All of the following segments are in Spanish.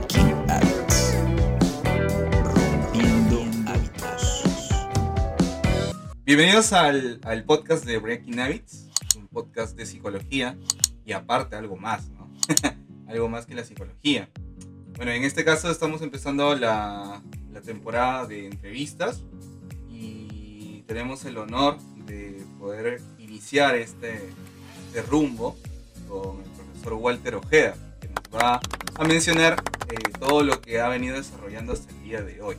Breaking Habits. Rompiendo hábitos. Bienvenidos al, al podcast de Breaking Habits, un podcast de psicología y aparte algo más, ¿no? algo más que la psicología. Bueno, en este caso estamos empezando la, la temporada de entrevistas y tenemos el honor de poder iniciar este, este rumbo con el profesor Walter Ojeda, que nos va a mencionar eh, todo lo que ha venido desarrollando hasta el día de hoy.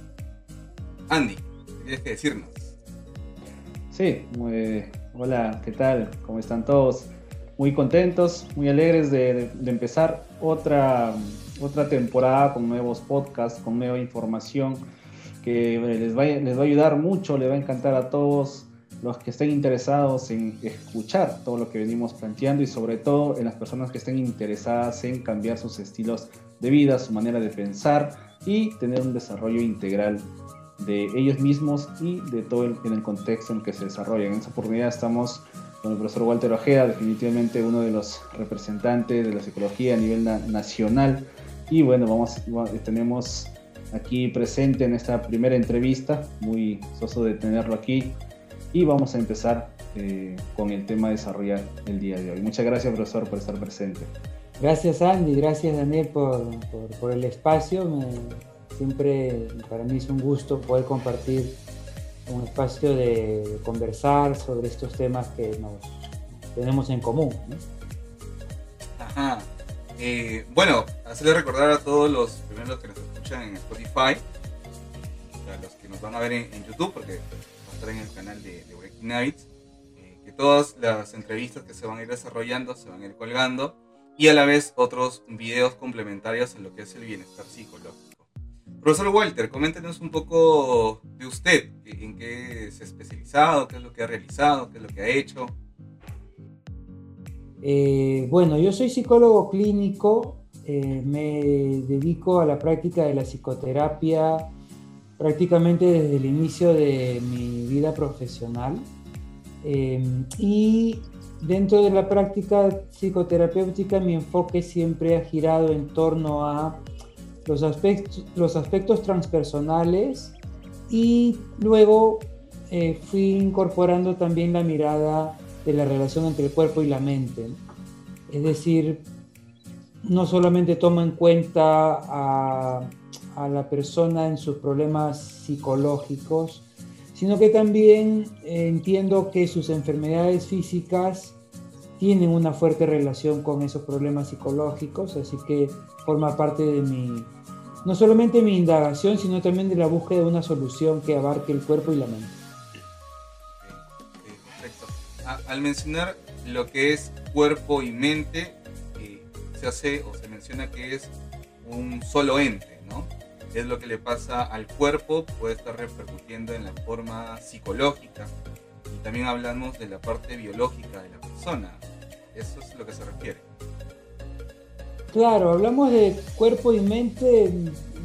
Andy, ¿qué tienes que decirnos? Sí, hola, ¿qué tal? ¿Cómo están todos? Muy contentos, muy alegres de, de empezar otra, otra temporada con nuevos podcasts, con nueva información que les va, a- les va a ayudar mucho, les va a encantar a todos los que estén interesados en escuchar todo lo que venimos planteando y sobre todo en las personas que estén interesadas en cambiar sus estilos de vida, su manera de pensar y tener un desarrollo integral de ellos mismos y de todo el, en el contexto en que se desarrollan. En esta oportunidad estamos con el profesor Walter Ojeda, definitivamente uno de los representantes de la psicología a nivel na- nacional. Y bueno, vamos, va- tenemos aquí presente en esta primera entrevista, muy soso de tenerlo aquí, y vamos a empezar eh, con el tema a desarrollar el día de hoy. Muchas gracias, profesor, por estar presente. Gracias Andy, gracias Daniel por, por- por el espacio. Me- siempre para mí es un gusto poder compartir un espacio de, de conversar sobre estos temas que nos tenemos en común. ¿no? Ajá. Eh, bueno, hacerle recordar a todos los, primero los que nos escuchan en Spotify, a los que nos van a ver en, en YouTube, porque estar en el canal de, de Breaking Habits, eh, que todas las entrevistas que se van a ir desarrollando se van a ir colgando y a la vez otros videos complementarios en lo que es el bienestar psicológico. Profesor Walter, coméntenos un poco de usted, en qué se ha especializado, qué es lo que ha realizado, qué es lo que ha hecho. Eh, bueno, yo soy psicólogo clínico, eh, me dedico a la práctica de la psicoterapia prácticamente desde el inicio de mi vida profesional. Eh, y dentro de la práctica psicoterapéutica mi enfoque siempre ha girado en torno a los aspectos, los aspectos transpersonales y luego eh, fui incorporando también la mirada de la relación entre el cuerpo y la mente. Es decir, no solamente toma en cuenta a, a la persona en sus problemas psicológicos, sino que también eh, entiendo que sus enfermedades físicas tienen una fuerte relación con esos problemas psicológicos, así que forma parte de mi, no solamente mi indagación, sino también de la búsqueda de una solución que abarque el cuerpo y la mente. Perfecto. Al mencionar lo que es cuerpo y mente, eh, se hace o se menciona que es un solo ente, ¿no? Es lo que le pasa al cuerpo, puede estar repercutiendo en la forma psicológica. Y también hablamos de la parte biológica de la persona. Eso es lo que se refiere. Claro, hablamos de cuerpo y mente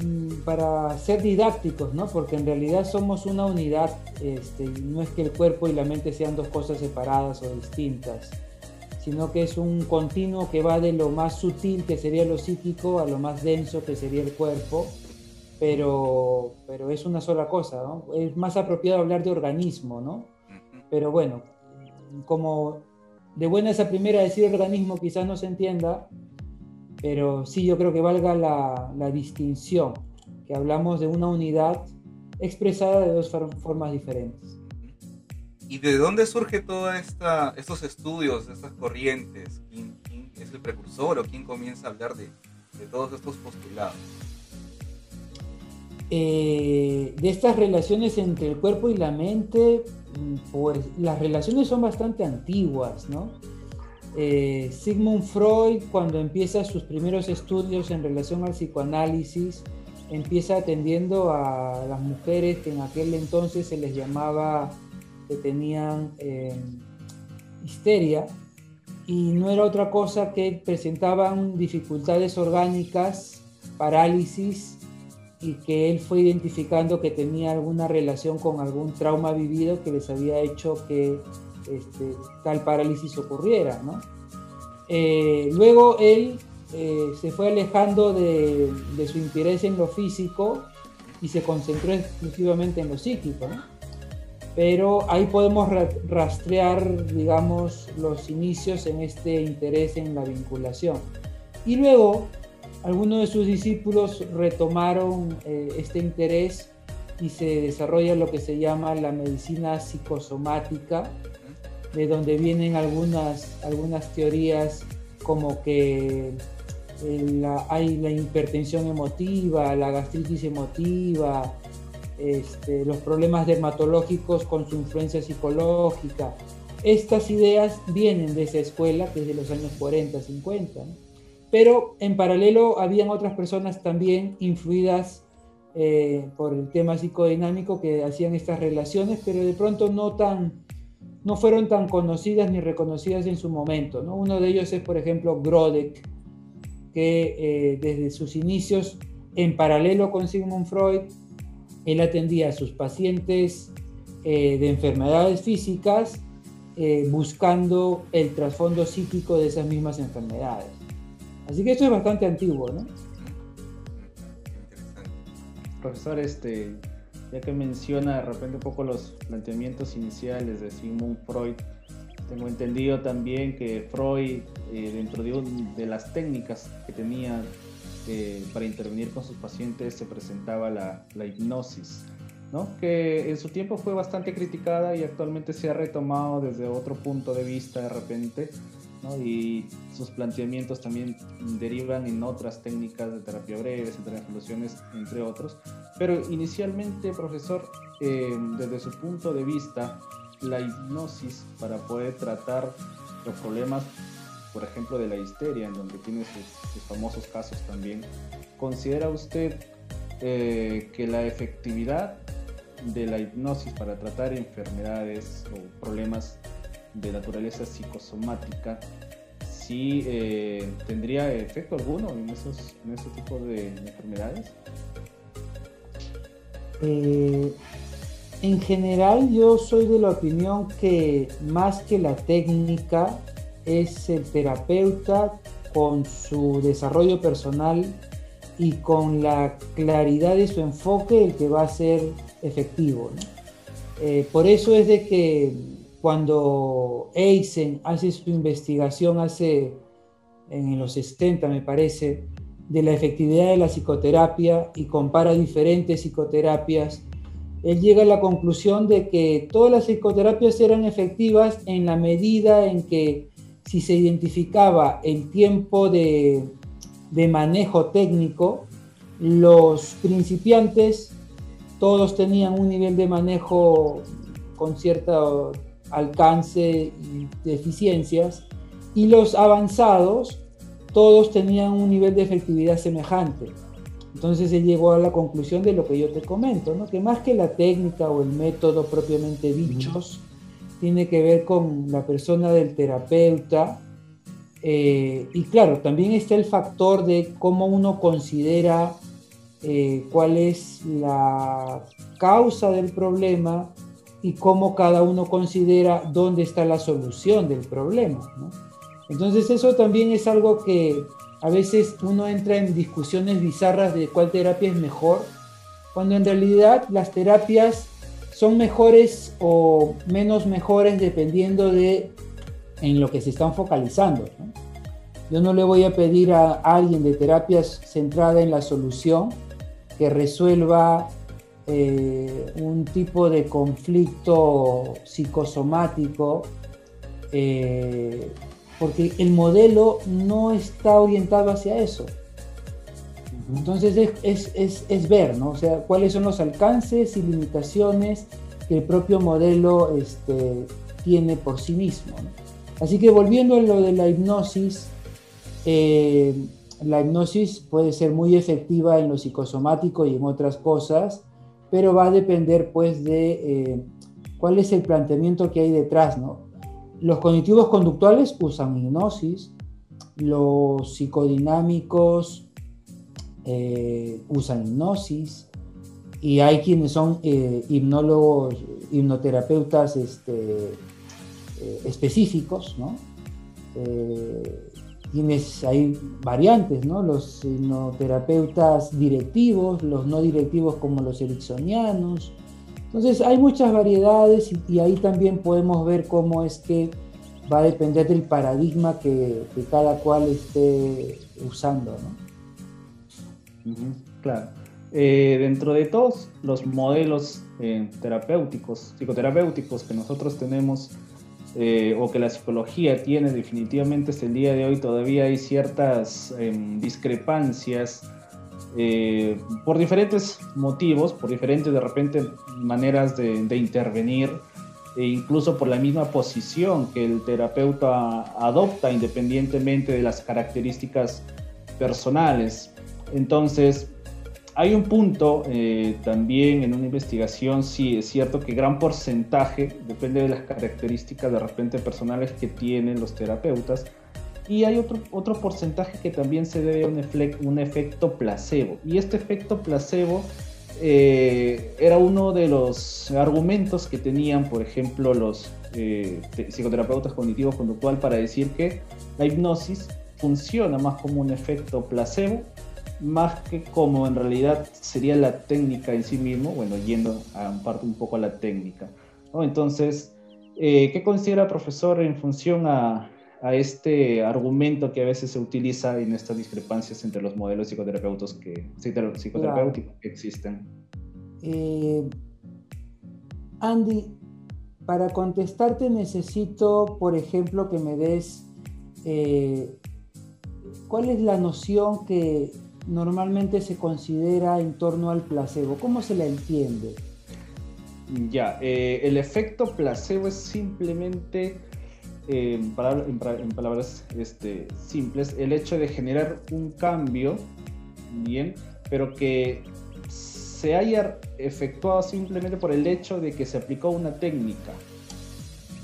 mm, para ser didácticos, ¿no? Porque en realidad somos una unidad, este, no es que el cuerpo y la mente sean dos cosas separadas o distintas, sino que es un continuo que va de lo más sutil, que sería lo psíquico, a lo más denso, que sería el cuerpo, pero, pero es una sola cosa, ¿no? Es más apropiado hablar de organismo, ¿no? Pero bueno, como de buena esa primera decir organismo quizás no se entienda, pero sí yo creo que valga la, la distinción, que hablamos de una unidad expresada de dos for- formas diferentes. ¿Y de dónde surge todos estos estudios, estas corrientes? ¿Quién, quién es el precursor o quién comienza a hablar de, de todos estos postulados? Eh, de estas relaciones entre el cuerpo y la mente, mm, pues las relaciones son bastante antiguas, ¿no? Eh, Sigmund Freud, cuando empieza sus primeros estudios en relación al psicoanálisis, empieza atendiendo a las mujeres que en aquel entonces se les llamaba que tenían eh, histeria, y no era otra cosa que presentaban dificultades orgánicas, parálisis, y que él fue identificando que tenía alguna relación con algún trauma vivido que les había hecho que este, tal parálisis ocurriera. ¿no? Eh, luego él eh, se fue alejando de, de, su interés en lo físico y se concentró exclusivamente en lo psíquico. ¿no? Pero ahí podemos rastrear, digamos, los inicios en este interés en la vinculación. Y luego, algunos de sus discípulos retomaron eh, este interés y se desarrolla lo que se llama la medicina psicosomática, de donde vienen algunas, algunas teorías como que eh, hay la hipertensión emotiva, la gastritis emotiva, este, los problemas dermatológicos con su influencia psicológica. Estas ideas vienen de esa escuela que es de los años 40, 50. Pero en paralelo habían otras personas también influidas eh, por el tema psicodinámico que hacían estas relaciones, pero de pronto no tan no fueron tan conocidas ni reconocidas en su momento. ¿no? Uno de ellos es, por ejemplo, Grodek, que eh, desde sus inicios, en paralelo con Sigmund Freud, él atendía a sus pacientes eh, de enfermedades físicas buscando el trasfondo psíquico de esas mismas enfermedades. Así que esto es bastante antiguo, ¿no? profesor, este, ya que menciona de repente un poco los planteamientos iniciales de Sigmund Freud, tengo entendido también que Freud, eh, dentro de, las técnicas que tenía eh, para intervenir con sus pacientes, se presentaba la hipnosis, ¿no? que en su tiempo fue bastante criticada y actualmente se ha retomado desde otro punto de vista de repente y sus planteamientos también derivan en otras técnicas de terapia breve, de soluciones, entre otros. Pero inicialmente, profesor, eh, desde su punto de vista, la hipnosis para poder tratar los problemas, por ejemplo, de la histeria, en donde tiene sus, famosos casos también, ¿considera usted eh, que la efectividad de la hipnosis para tratar enfermedades o problemas de naturaleza psicosomática, ¿sí eh, tendría efecto alguno en esos, en esos tipos de, enfermedades? Eh, en general yo soy de la opinión que más que la técnica es el terapeuta con su desarrollo personal y con la claridad de su enfoque el que va a ser efectivo. Eh, por eso es de que cuando Eisen hace su investigación hace en los 70 me parece de la efectividad de la psicoterapia y compara diferentes psicoterapias, él llega a la conclusión de que todas las psicoterapias eran efectivas en la medida en que si se identificaba el tiempo de, de manejo técnico, los principiantes todos tenían un nivel de manejo con cierta alcance y deficiencias, y los avanzados todos tenían un nivel de efectividad semejante. Entonces se llegó a la conclusión de lo que yo te comento, ¿no? que más que la técnica o el método propiamente dichos, tiene que ver con la persona del terapeuta. Eh, y claro, también está el factor de cómo uno considera eh, cuál es la causa del problema y cómo cada uno considera dónde está la solución del problema. Entonces eso también es algo que a veces uno entra en discusiones bizarras de cuál terapia es mejor, cuando en realidad las terapias son mejores o menos mejores dependiendo de en lo que se están focalizando. Yo no le voy a pedir a alguien de terapias centrada en la solución que resuelva eh, un tipo de conflicto psicosomático, eh, porque el modelo no está orientado hacia eso. Entonces es, es, es, ver, ¿no? O sea, cuáles son los alcances y limitaciones que el propio modelo este, tiene por sí mismo. Así que volviendo a lo de la hipnosis, eh, la hipnosis puede ser muy efectiva en lo psicosomático y en otras cosas, pero va a depender pues de eh, cuál es el planteamiento que hay detrás, ¿no? Los cognitivos conductuales usan hipnosis, los psicodinámicos eh, usan hipnosis y hay quienes son eh, hipnólogos, hipnoterapeutas este, específicos, ¿no? Tienes, hay variantes, ¿no? Los terapeutas directivos, los no directivos como los ericksonianos. Entonces hay muchas variedades y, ahí también podemos ver cómo es que va a depender del paradigma que, cada cual esté usando, ¿no? claro. Eh, dentro de todos los modelos eh, terapéuticos, psicoterapéuticos que nosotros tenemos, eh, o que la psicología tiene definitivamente hasta el día de hoy, todavía hay ciertas em, discrepancias por diferentes motivos, por diferentes de repente maneras de, de intervenir, e incluso por la misma posición que el terapeuta adopta independientemente de las características personales. Entonces, hay un punto eh, también en una investigación, sí, es cierto que gran porcentaje, depende de las características de repente personales que tienen los terapeutas, y hay otro, otro porcentaje que también se debe a un, un efecto placebo. Y este efecto placebo eh, era uno de los argumentos que tenían, por ejemplo, los eh, psicoterapeutas cognitivos conductual para decir que la hipnosis funciona más como un efecto placebo más que como en realidad sería la técnica en sí mismo, bueno, yendo a parte un poco a la técnica. ¿no? Entonces, eh, ¿qué considera profesor en función a, a, este argumento que a veces se utiliza en estas discrepancias entre los modelos psicoterapeutas que, psicoterapéuticos que existen? Eh, Andy, para contestarte necesito, por ejemplo, que me des eh, cuál es la noción que normalmente se considera en torno al placebo? ¿Cómo se la entiende? Ya, eh, el efecto placebo es simplemente, eh, en, palabras, este, simples, el hecho de generar un cambio, bien, pero que se haya efectuado simplemente por el hecho de que se aplicó una técnica,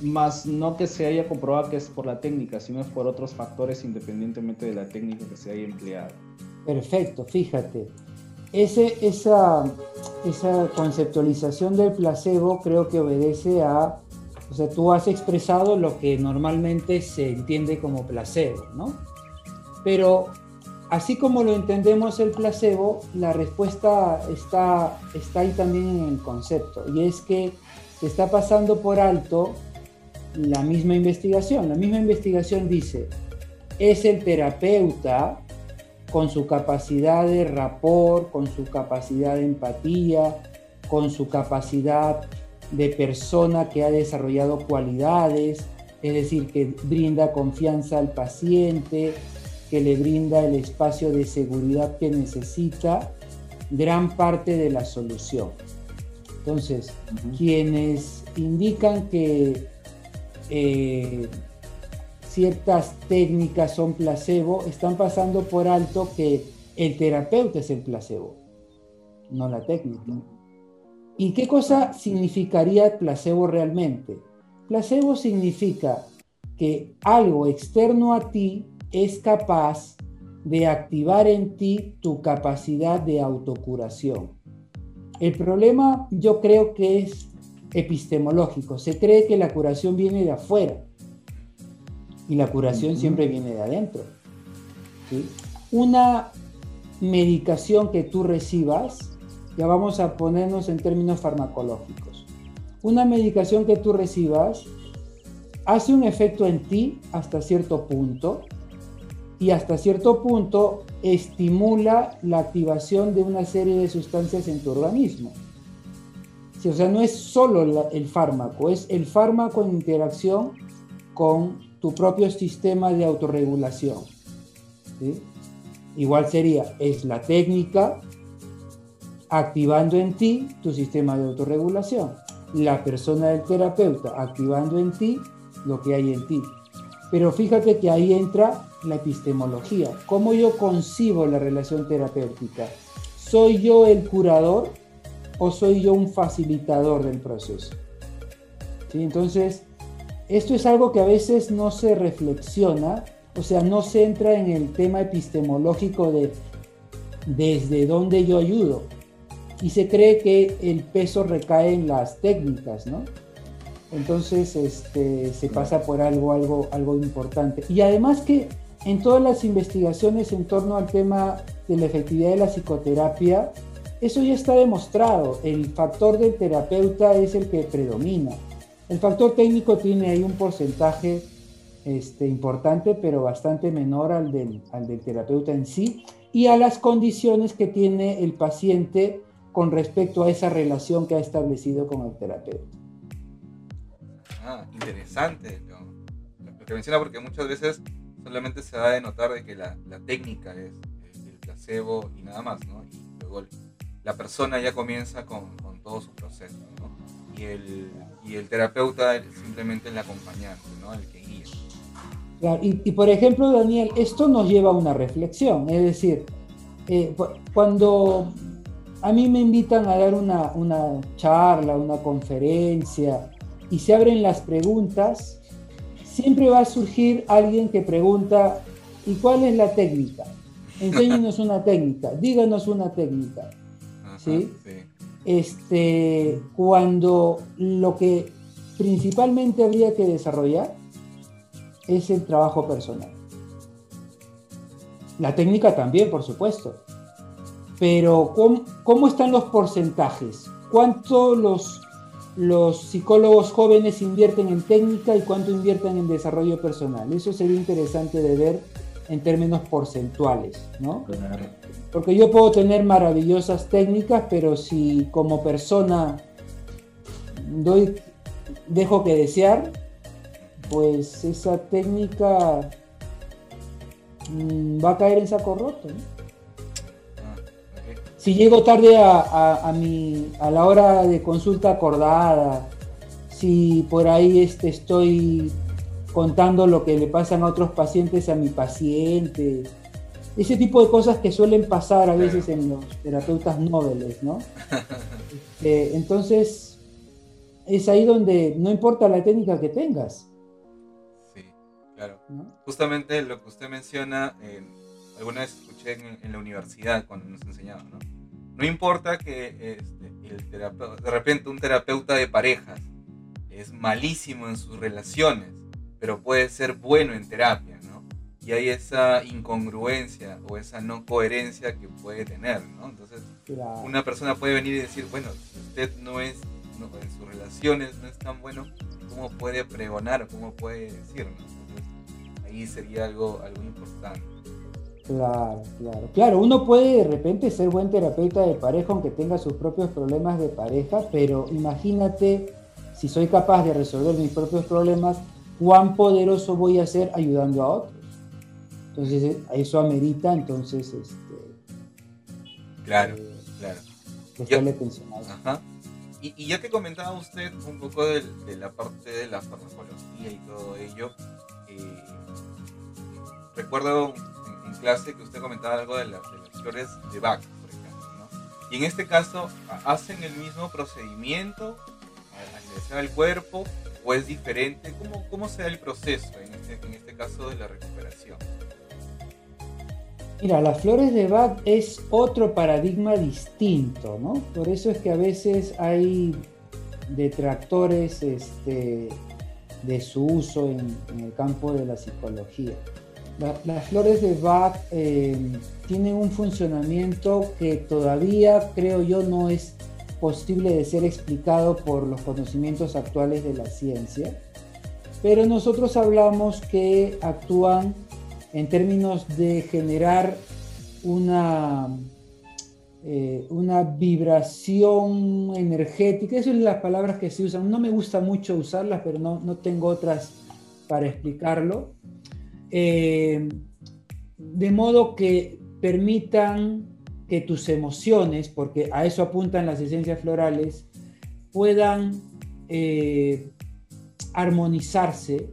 más no que se haya comprobado que es por la técnica, sino por otros factores independientemente de la técnica que se haya empleado. Perfecto, fíjate. Ese, esa, esa conceptualización del placebo creo que obedece a, o sea, tú has expresado lo que normalmente se entiende como placebo, ¿no? Pero así como lo entendemos el placebo, la respuesta está, está ahí también en el concepto, y es que se está pasando por alto la misma investigación. La misma investigación dice, es el terapeuta con su capacidad de rapport, con su capacidad de empatía, con su capacidad de persona que ha desarrollado cualidades, es decir, que brinda confianza al paciente, que le brinda el espacio de seguridad que necesita, gran parte de la solución. Entonces, quienes indican que eh, ciertas técnicas son placebo, están pasando por alto que el terapeuta es el placebo, no la técnica. ¿Y qué cosa significaría placebo realmente? Placebo significa que algo externo a ti es capaz de activar en ti tu capacidad de autocuración. El problema yo creo que es epistemológico. Se cree que la curación viene de afuera y la curación siempre viene de adentro. Una medicación que tú recibas, ya vamos a ponernos en términos farmacológicos, una medicación que tú recibas hace un efecto en ti hasta cierto punto y hasta cierto punto estimula la activación de una serie de sustancias en tu organismo. o sea, no es solo el fármaco, es el fármaco en interacción con tu propio sistema de autorregulación. Igual sería, es la técnica activando en ti tu sistema de autorregulación. La persona del terapeuta activando en ti lo que hay en ti. Pero fíjate que ahí entra la epistemología. ¿Cómo yo concibo la relación terapéutica? ¿Soy yo el curador o soy yo un facilitador del proceso? Entonces, esto es algo que a veces no se reflexiona, o sea, no se entra en el tema epistemológico de desde dónde yo ayudo. Y se cree que el peso recae en las técnicas, ¿no? Entonces este, se pasa por algo, algo, algo importante. Y además que en todas las investigaciones en torno al tema de la efectividad de la psicoterapia, eso ya está demostrado. El factor del terapeuta es el que predomina. El factor técnico tiene ahí un porcentaje este, importante, pero bastante menor al del, al del terapeuta en sí y a las condiciones que tiene el paciente con respecto a esa relación que ha establecido con el terapeuta. Ah, interesante lo, lo que menciona porque muchas veces solamente se da de notar de que la, la técnica es el, el placebo y nada más, ¿no? Y luego la persona ya comienza con, con todo su proceso, ¿no? Y el, y el terapeuta es simplemente el acompañante, ¿no? El que guía. Claro, y, y, por ejemplo, Daniel, esto nos lleva a una reflexión, es decir, eh, cuando a mí me invitan a dar una, una charla, una conferencia, y se abren las preguntas, siempre va a surgir alguien que pregunta, ¿y cuál es la técnica? Enséñenos una técnica, díganos una técnica. Ajá, ¿Sí? sí. Este, cuando lo que principalmente habría que desarrollar es el trabajo personal. La técnica también, por supuesto. Pero ¿cómo, cómo están los porcentajes? ¿Cuánto los, los psicólogos jóvenes invierten en técnica y cuánto invierten en desarrollo personal? Eso sería interesante de ver en términos porcentuales, ¿no? Claro. Porque yo puedo tener maravillosas técnicas, pero si como persona doy, dejo que desear, pues esa técnica mmm, va a caer en saco roto. ¿no? Ah. Si llego tarde a, a, a, mi, a la hora de consulta acordada, si por ahí este, estoy contando lo que le pasan a otros pacientes a mi paciente, ese tipo de cosas que suelen pasar a veces en los terapeutas noveles, ¿no? Este, entonces, es ahí donde no importa la técnica que tengas. Sí, claro. ¿no? Justamente lo que usted menciona, eh, alguna vez escuché en, en, la universidad cuando nos enseñaban, ¿no? No importa que este, el terapeuta, de repente un terapeuta de parejas es malísimo en sus relaciones, pero puede ser bueno en terapia, ¿no? Y hay esa incongruencia o esa no coherencia que puede tener, ¿no? Entonces, Claro. una persona puede venir y decir, bueno, si usted no es, no, en sus relaciones no es tan bueno, ¿cómo puede pregonar? ¿Cómo puede decir? ¿no? Entonces, ahí sería algo, algo importante. Claro, claro. Claro, uno puede de repente ser buen terapeuta de pareja aunque tenga sus propios problemas de pareja, pero imagínate si soy capaz de resolver mis propios problemas, cuán poderoso voy a ser ayudando a otros. Entonces, eso amerita entonces este, Claro, eh, claro. prestarle atención. Ajá. Y, y ya que comentaba usted un poco de, de la parte de la farmacología y todo ello, eh, recuerdo en, en, clase que usted comentaba algo de, la, de, las flores de Bach, por ejemplo, ¿no? Y en este caso, ¿hacen el mismo procedimiento al ingresar al cuerpo o es diferente? ¿Cómo, cómo se da el proceso en este, en este caso de la recuperación? Mira, las flores de Bach es otro paradigma distinto, ¿no? Por eso es que a veces hay detractores este, de su uso en, el campo de la psicología. La, las flores de Bach eh, tienen un funcionamiento que todavía creo yo no es posible de ser explicado por los conocimientos actuales de la ciencia, pero nosotros hablamos que actúan en términos de generar una, eh, una vibración energética. Esas son las palabras que se usan. No me gusta mucho usarlas, pero no, no tengo otras para explicarlo. Eh, de modo que permitan que tus emociones, porque a eso apuntan las esencias florales, puedan eh, armonizarse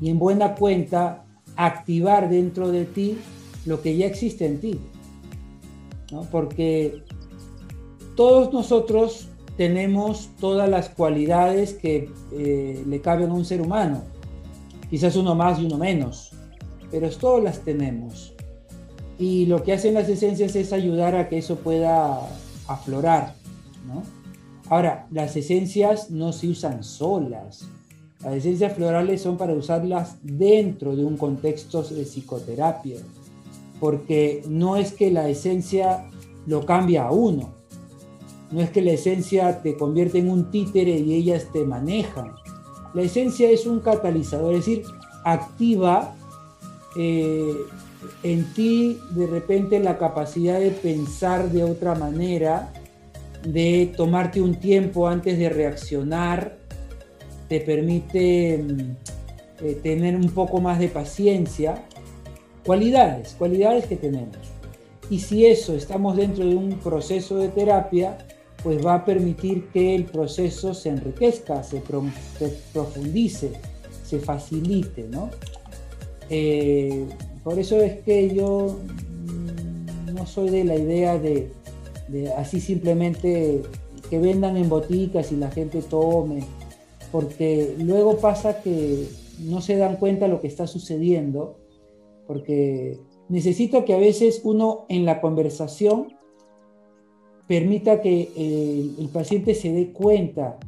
y en buena cuenta activar dentro de ti lo que ya existe en ti. Porque todos nosotros tenemos todas las cualidades que eh, le caben a un ser humano. Quizás uno más y uno menos, pero todas las tenemos. Y lo que hacen las esencias es ayudar a que eso pueda aflorar. ¿no? Ahora, las esencias no se usan solas. Las esencias florales son para usarlas dentro de un contexto de psicoterapia, porque no es que la esencia lo cambia a uno, no es que la esencia te convierte en un títere y ellas te manejan. La esencia es un catalizador, es decir, activa eh, en ti de repente la capacidad de pensar de otra manera, de tomarte un tiempo antes de reaccionar, te permite mm, eh, tener un poco más de paciencia. Cualidades, cualidades que tenemos. Y si eso estamos dentro de un proceso de terapia, pues va a permitir que el proceso se enriquezca, se, profundice, se facilite, ¿no? Eh, por eso es que yo mm, no soy de la idea de, así simplemente que vendan en boticas y la gente tome, porque luego pasa que no se dan cuenta lo que está sucediendo, porque necesito que a veces uno en la conversación permita que el, paciente se dé cuenta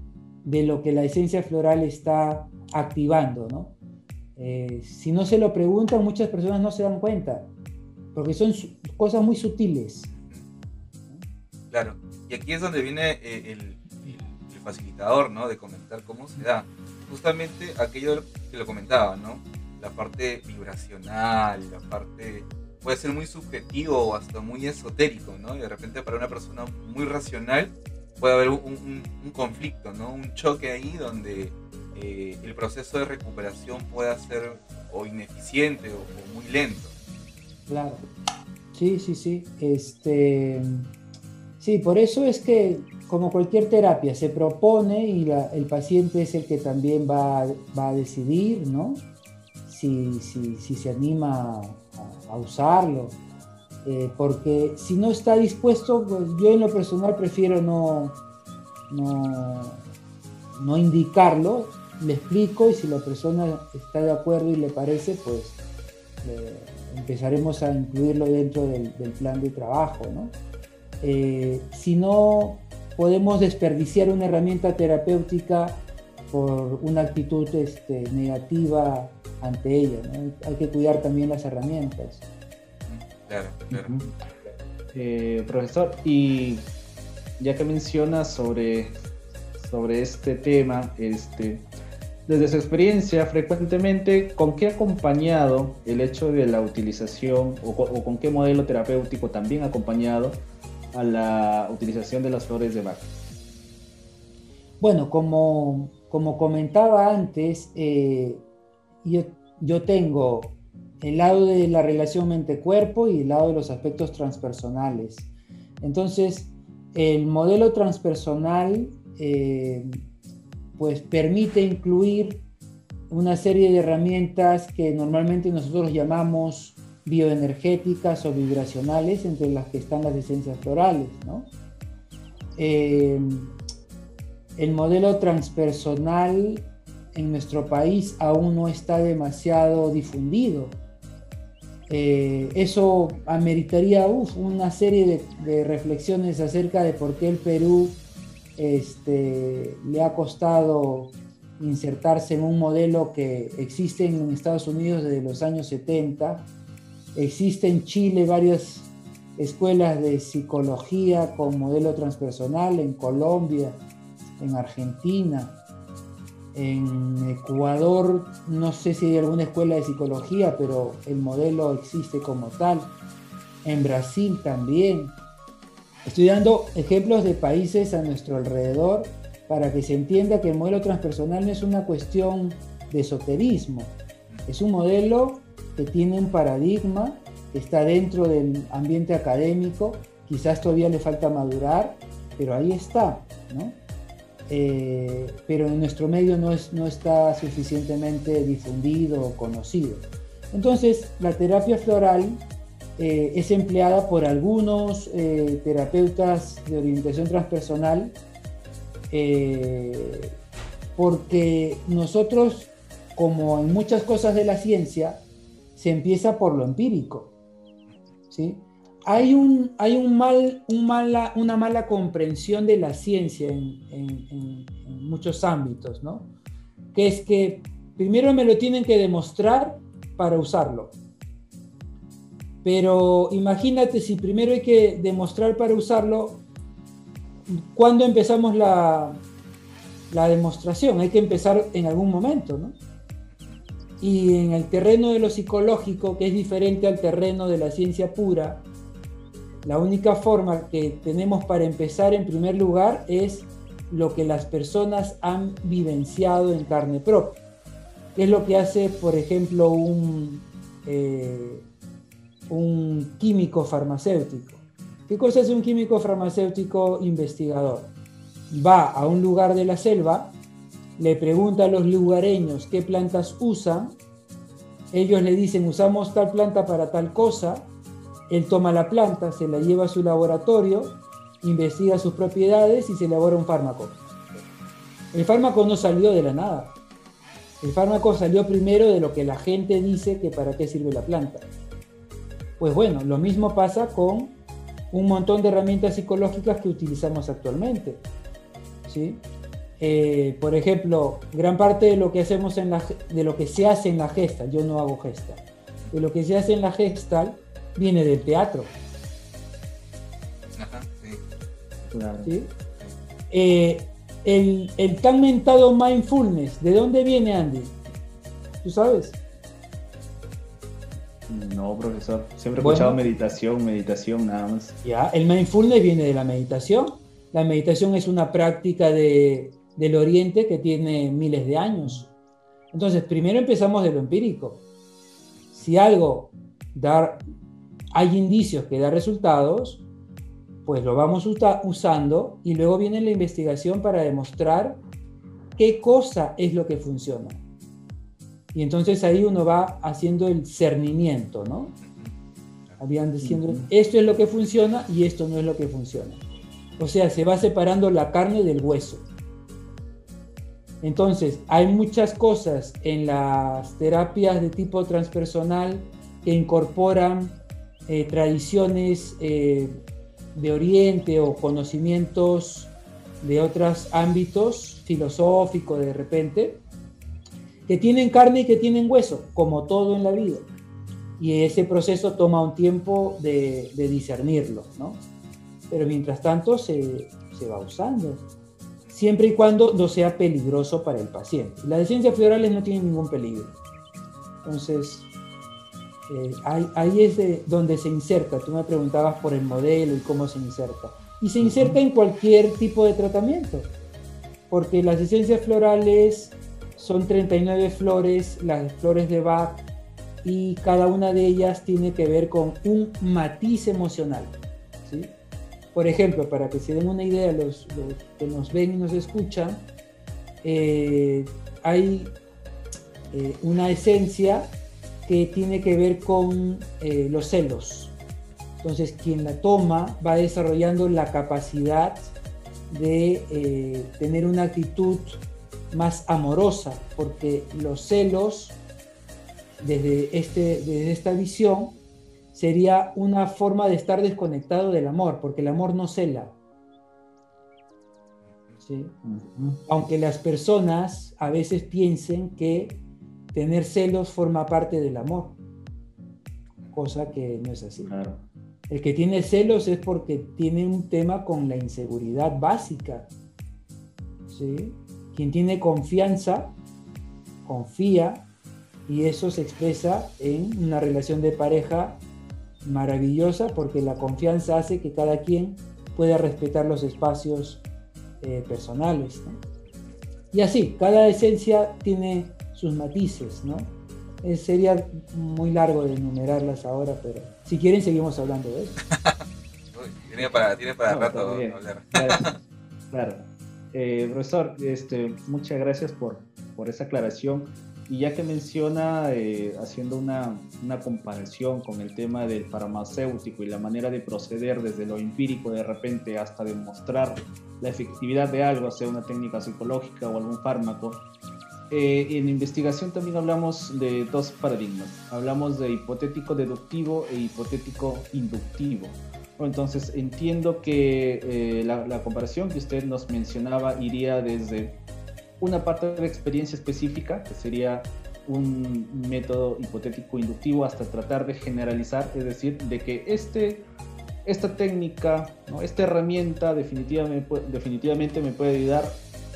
de lo que la esencia floral está activando, ¿no? Eh, si no se lo preguntan, muchas personas no se dan cuenta, porque son cosas muy sutiles. Claro, y aquí es donde viene eh, el, facilitador, ¿no? De comentar cómo se da. Justamente aquello que lo comentaba, ¿no? La parte vibracional, la parte puede ser muy subjetivo o hasta muy esotérico, ¿no? Y de repente para una persona muy racional puede haber un, un conflicto, ¿no? Un choque ahí donde eh, el proceso de recuperación pueda ser o ineficiente o, muy lento. Claro. Sí, sí, sí. Este, sí, por eso es que como cualquier terapia se propone y el paciente es el que también va, va a decidir, ¿no? Si, si, si se anima a, usarlo. Eh, porque si no está dispuesto, pues yo en lo personal prefiero no, no, no indicarlo, le explico y si la persona está de acuerdo y le parece, pues empezaremos a incluirlo dentro del, plan de trabajo. ¿no? Eh, si no, podemos desperdiciar una herramienta terapéutica por una actitud este, negativa ante ella. ¿no? Hay que cuidar también las herramientas. Claro, claro. Eh, profesor, y ya que menciona sobre, sobre este tema, este, desde su experiencia, frecuentemente, ¿con qué ha acompañado el hecho de la utilización o, con qué modelo terapéutico también ha acompañado a la utilización de las flores de Bach? Bueno, como, como comentaba antes, eh, yo, tengo el lado de la relación mente-cuerpo y el lado de los aspectos transpersonales. Entonces, el modelo transpersonal eh, pues permite incluir una serie de herramientas que normalmente nosotros llamamos bioenergéticas o vibracionales, entre las que están las esencias florales. Eh, el modelo transpersonal en nuestro país aún no está demasiado difundido. Eh, eso ameritaría una serie de reflexiones acerca de por qué el Perú este, le ha costado insertarse en un modelo que existe en Estados Unidos desde los años 70. Existe en Chile varias escuelas de psicología con modelo transpersonal, en Colombia, en Argentina, en Ecuador, no sé si hay alguna escuela de psicología, pero el modelo existe como tal. En Brasil también. Estoy dando ejemplos de países a nuestro alrededor para que se entienda que el modelo transpersonal no es una cuestión de esoterismo, es un modelo que tiene un paradigma, que está dentro del ambiente académico, quizás todavía le falta madurar, pero ahí está. Eh, pero en nuestro medio no, es, no está suficientemente difundido o conocido. Entonces, la terapia floral eh, es empleada por algunos eh, terapeutas de orientación transpersonal eh, porque nosotros, como en muchas cosas de la ciencia, se empieza por lo empírico. ¿sí? Hay, un, hay un mal, un mala, una mala comprensión de la ciencia en, en muchos ámbitos. ¿no? que es que primero me lo tienen que demostrar para usarlo. Pero imagínate si primero hay que demostrar para usarlo, ¿cuándo empezamos la, la demostración? Hay que empezar en algún momento, ¿no? Y en el terreno de lo psicológico, que es diferente al terreno de la ciencia pura, la única forma que tenemos para empezar en primer lugar es lo que las personas han vivenciado en carne propia. ¿Qué es lo que hace, por ejemplo, un, eh, un químico farmacéutico? ¿Qué cosa hace un químico farmacéutico investigador? Va a un lugar de la selva, le pregunta a los lugareños qué plantas usan, ellos le dicen usamos tal planta para tal cosa, él toma la planta, se la lleva a su laboratorio, investiga sus propiedades y se elabora un fármaco. El fármaco no salió de la nada. El fármaco salió primero de lo que la gente dice que para qué sirve la planta. Pues bueno, lo mismo pasa con un montón de herramientas psicológicas que utilizamos actualmente. ¿sí? Eh, por ejemplo, gran parte de lo que hacemos en la, de lo que se hace en la gesta, yo no hago gesta, de lo que se hace en la gestal viene del teatro. Ajá, sí. Claro. ¿sí? Eh, el, el tan mentado mindfulness, ¿de dónde viene Andy? ¿Tú sabes? No, profesor. Siempre he Bueno. escuchado meditación, meditación nada más. Ya, el mindfulness viene de la meditación. La meditación es una práctica de, del Oriente que tiene miles de años. Entonces, primero empezamos de lo empírico. Si algo da, hay indicios que da resultados, pues lo vamos usa- usando y luego viene la investigación para demostrar qué cosa es lo que funciona. Y entonces ahí uno va haciendo el cernimiento, ¿no? Habían diciendo, esto es lo que funciona y esto no es lo que funciona. O sea, se va separando la carne del hueso. Entonces, hay muchas cosas en las terapias de tipo transpersonal que incorporan eh, tradiciones eh, de Oriente o conocimientos de otros ámbitos filosóficos de repente, que tienen carne y que tienen hueso, como todo en la vida. Y ese proceso toma un tiempo de, de discernirlo, ¿no? Pero mientras tanto se, se va usando, siempre y cuando no sea peligroso para el paciente. Las de ciencias florales no tienen ningún peligro. Entonces, eh, ahí, ahí es de donde se inserta. Tú me preguntabas por el modelo y cómo se inserta. Y se inserta en cualquier tipo de tratamiento, porque las esencias florales son 39 flores, las flores de Bach, y cada una de ellas tiene que ver con un matiz emocional. ¿sí? Por ejemplo, para que se den una idea los, que nos ven y nos escuchan, eh, hay eh, una esencia que tiene que ver con eh, los celos. Entonces, quien la toma va desarrollando la capacidad de tener una actitud más amorosa, porque los celos, desde, este, desde esta visión, sería una forma de estar desconectado del amor, porque el amor no cela. ¿sí? Aunque las personas a veces piensen que tener celos forma parte del amor, cosa que no es así. Claro. El que tiene celos es porque tiene un tema con la inseguridad básica. ¿sí? Quien tiene confianza, confía, y eso se expresa en una relación de pareja maravillosa porque la confianza hace que cada quien pueda respetar los espacios eh, personales. ¿no? Y así, cada esencia tiene sus matices, ¿no? Eh, sería muy largo de enumerarlas ahora, pero si quieren seguimos hablando de eso. Uy, tiene para, tiene para No, rato hablar. Claro. claro. Eh, profesor, este, muchas gracias por, por esa aclaración. Y ya que menciona, eh, haciendo una, una comparación con el tema del farmacéutico y la manera de proceder desde lo empírico de repente hasta demostrar la efectividad de algo, sea una técnica psicológica o algún fármaco, eh, en investigación también hablamos de dos paradigmas. Hablamos de hipotético deductivo e hipotético inductivo. Entonces entiendo que eh, la, la comparación que usted nos mencionaba iría desde una parte de experiencia específica, que sería un método hipotético inductivo, hasta tratar de generalizar, es decir, de que este, esta técnica, esta herramienta definitivamente me puede ayudar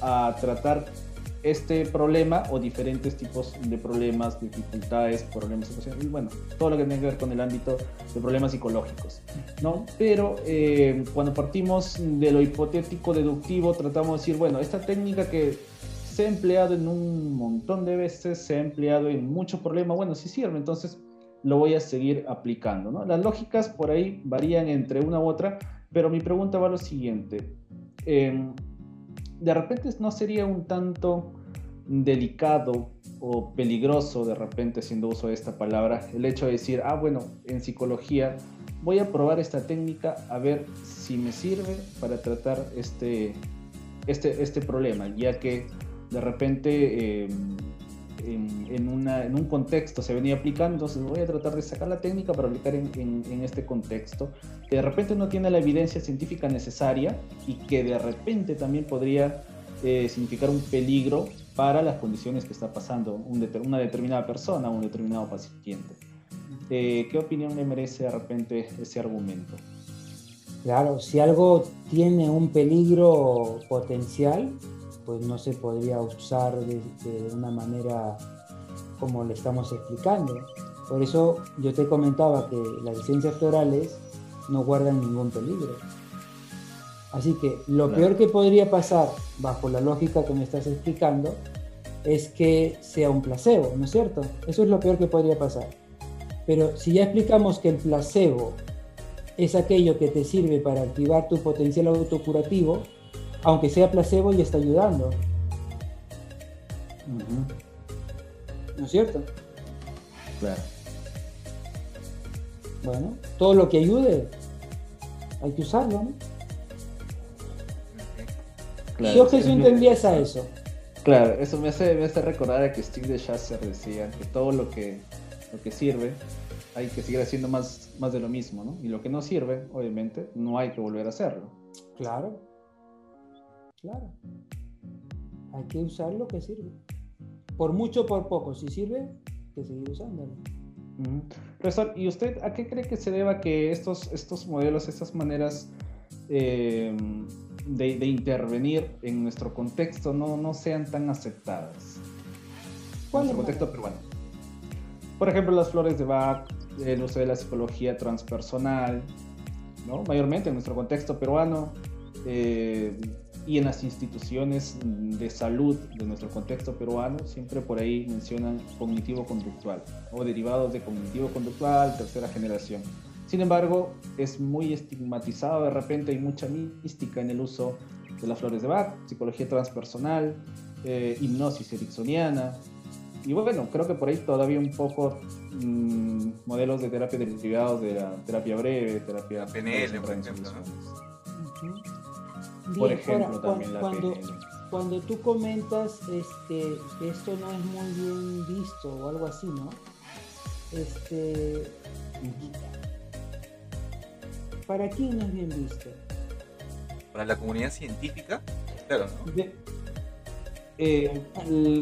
a tratar este problema o diferentes tipos de problemas, dificultades, problemas y bueno, todo lo que tiene que ver con el ámbito de problemas psicológicos, ¿no? Pero eh, cuando partimos de lo hipotético deductivo, tratamos de decir, bueno, esta técnica que se ha empleado en un montón de veces, se ha empleado en muchos problemas, bueno, sí sirve, entonces lo voy a seguir aplicando, ¿no? Las lógicas por ahí varían entre una u otra, pero mi pregunta va a lo siguiente. Eh, de repente no sería un tanto delicado o peligroso, de repente, haciendo uso de esta palabra, el hecho de decir, ah, bueno, en psicología voy a probar esta técnica a ver si me sirve para tratar este, este, este problema, ya que de repente eh, en, un contexto se venía aplicando, entonces voy a tratar de sacar la técnica para aplicar en, este contexto, que de repente no tiene la evidencia científica necesaria y que de repente también podría eh, significar un peligro para las condiciones que está pasando una determinada persona o un determinado paciente. Eh, ¿Qué opinión le merece de repente ese argumento? Claro, si algo tiene un peligro potencial, pues no se podría usar de, una manera como le estamos explicando. Por eso yo te comentaba que las ciencias florales no guardan ningún peligro. Así que lo peor que podría pasar, bajo la lógica que me estás explicando, es que sea un placebo, ¿no es cierto? Eso es lo peor que podría pasar. Pero si ya explicamos que el placebo es aquello que te sirve para activar tu potencial autocurativo, aunque sea placebo, y está ayudando. ¿No es cierto? Claro. Bueno, todo lo que ayude, hay que usarlo, ¿no? Claro, ¿Qué objeción tendrías a eso? Claro, eso me hace, me hace recordar a que Steve de Chasser decía que todo lo que, lo que sirve hay que seguir haciendo más, más de lo mismo, ¿no? Y lo que no sirve, obviamente, no hay que volver a hacerlo. Claro. Claro. Hay que usar lo que sirve. Por mucho o por poco. Si sirve, hay que seguir usándolo. Profesor, ¿y usted a qué cree que se deba que estos, estos modelos, estas maneras eh, de, intervenir en nuestro contexto no, no sean tan aceptadas? ¿Cuál es el contexto peruano? Por ejemplo, las flores de Bach, el uso de la psicología transpersonal, ¿no? mayormente en nuestro contexto peruano. Eh, y en las instituciones de salud de nuestro contexto peruano siempre por ahí mencionan cognitivo-conductual o derivados de cognitivo-conductual, tercera generación. Sin embargo, es muy estigmatizado, de repente hay mucha mística en el uso de las flores de Bach, psicología transpersonal, eh, hipnosis ericksoniana. Y bueno, creo que por ahí todavía un poco mm, modelos de terapia derivados de la terapia breve, terapia PNL, por ejemplo por ejemplo, también cuando, cuando tú comentas este, que esto no es muy bien visto o algo así, ¿no? Este, ¿Para quién es bien visto? Para la comunidad científica, claro, ¿no? Eh,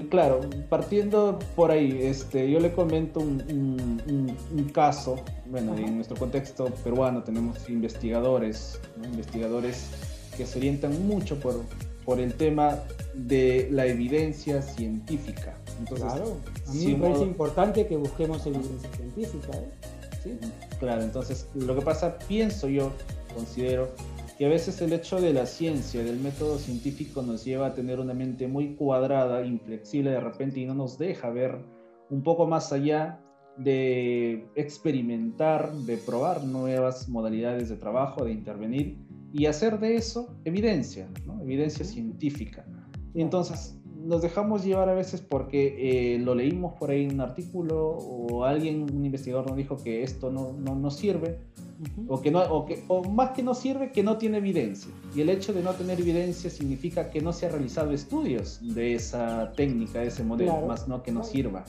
claro, partiendo por ahí, este, yo le comento un, caso, bueno, en nuestro contexto peruano tenemos investigadores, investigadores que se orientan mucho por, por el tema de la evidencia científica. Entonces, claro, a mí me parece importante que busquemos evidencia científica. ¿eh? ¿Sí? Claro, entonces lo que pasa, pienso yo, considero, que a veces el hecho de la ciencia, del método científico nos lleva a tener una mente muy cuadrada, inflexible de repente y no nos deja ver un poco más allá de experimentar, de probar nuevas modalidades de trabajo, de intervenir y hacer de eso evidencia, evidencia científica. Entonces nos dejamos llevar a veces porque eh, lo leímos por ahí en un artículo o alguien, un investigador nos dijo que esto no, no, sirve, o, que no, o, que, o más que no sirve, que no tiene evidencia. Y el hecho de no tener evidencia significa que no se ha realizado estudios de esa técnica, de ese modelo, más no que no sirva.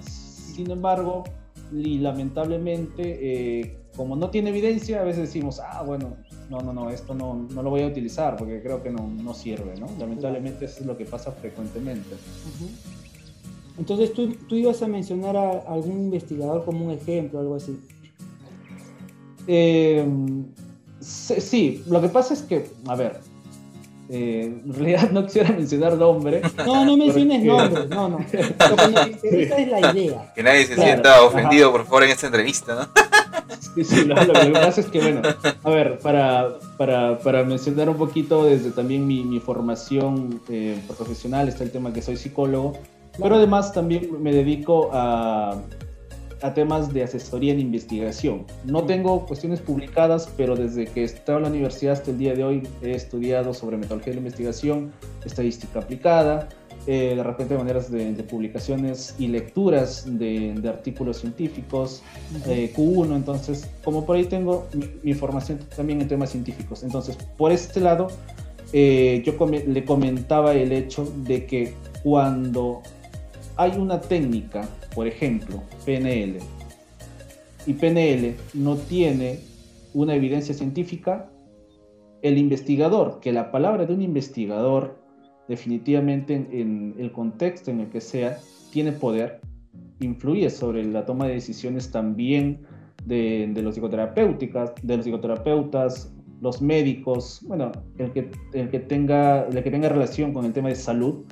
Sin embargo, y lamentablemente, eh, como no tiene evidencia, a veces decimos, ah, bueno, no, no, no, esto no, no lo voy a utilizar porque creo que no, no sirve, ¿no? Lamentablemente eso es lo que pasa frecuentemente. Entonces tú, tú ibas a mencionar a algún investigador como un ejemplo, algo así. Eh, sí, lo que pasa es que, a ver, eh, en realidad no quisiera mencionar nombre. No, no menciones Porque- nombres, no, no. Lo que nos interesa es la idea. Que nadie se Claro, sienta ajá. ofendido, por favor, en esta entrevista, ¿no? Sí, sí, lo, lo que pasa es que, bueno, a ver, para, para, para mencionar un poquito desde también mi, mi formación eh, profesional, está el tema que soy psicólogo, pero además también me dedico a, a temas de asesoría en investigación. No tengo cuestiones publicadas, pero desde que estaba en la universidad hasta el día de hoy he estudiado sobre metodología de la investigación, estadística aplicada, eh, de repente maneras de, de publicaciones y lecturas de, de artículos científicos, eh, Q1, entonces como por ahí tengo mi, mi formación también en temas científicos. Entonces, por este lado, eh, yo come- le comentaba el hecho de que cuando hay una técnica, por ejemplo, PNL, y PNL no tiene una evidencia científica, el investigador, que la palabra de un investigador definitivamente en, el contexto en el que sea, tiene poder, influye sobre la toma de decisiones también de, los psicoterapéuticas, de los psicoterapeutas, los médicos, bueno, el que, el que tenga, el que tenga relación con el tema de salud.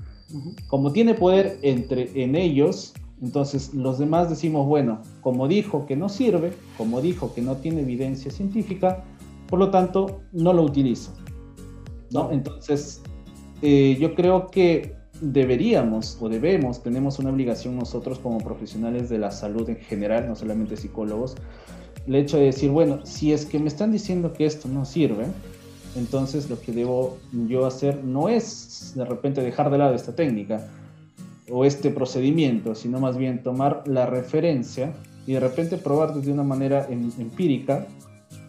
Como tiene poder entre, en ellos, entonces los demás decimos, bueno, como dijo que no sirve, como dijo que no tiene evidencia científica, por lo tanto no lo utilizo. ¿no? Entonces, eh, yo creo que deberíamos o debemos, tenemos una obligación nosotros como profesionales de la salud en general, no solamente psicólogos, el hecho de decir, bueno, si es que me están diciendo que esto no sirve, entonces lo que debo yo hacer no es de repente dejar de lado esta técnica o este procedimiento, sino más bien tomar la referencia y de repente probar desde una manera em- empírica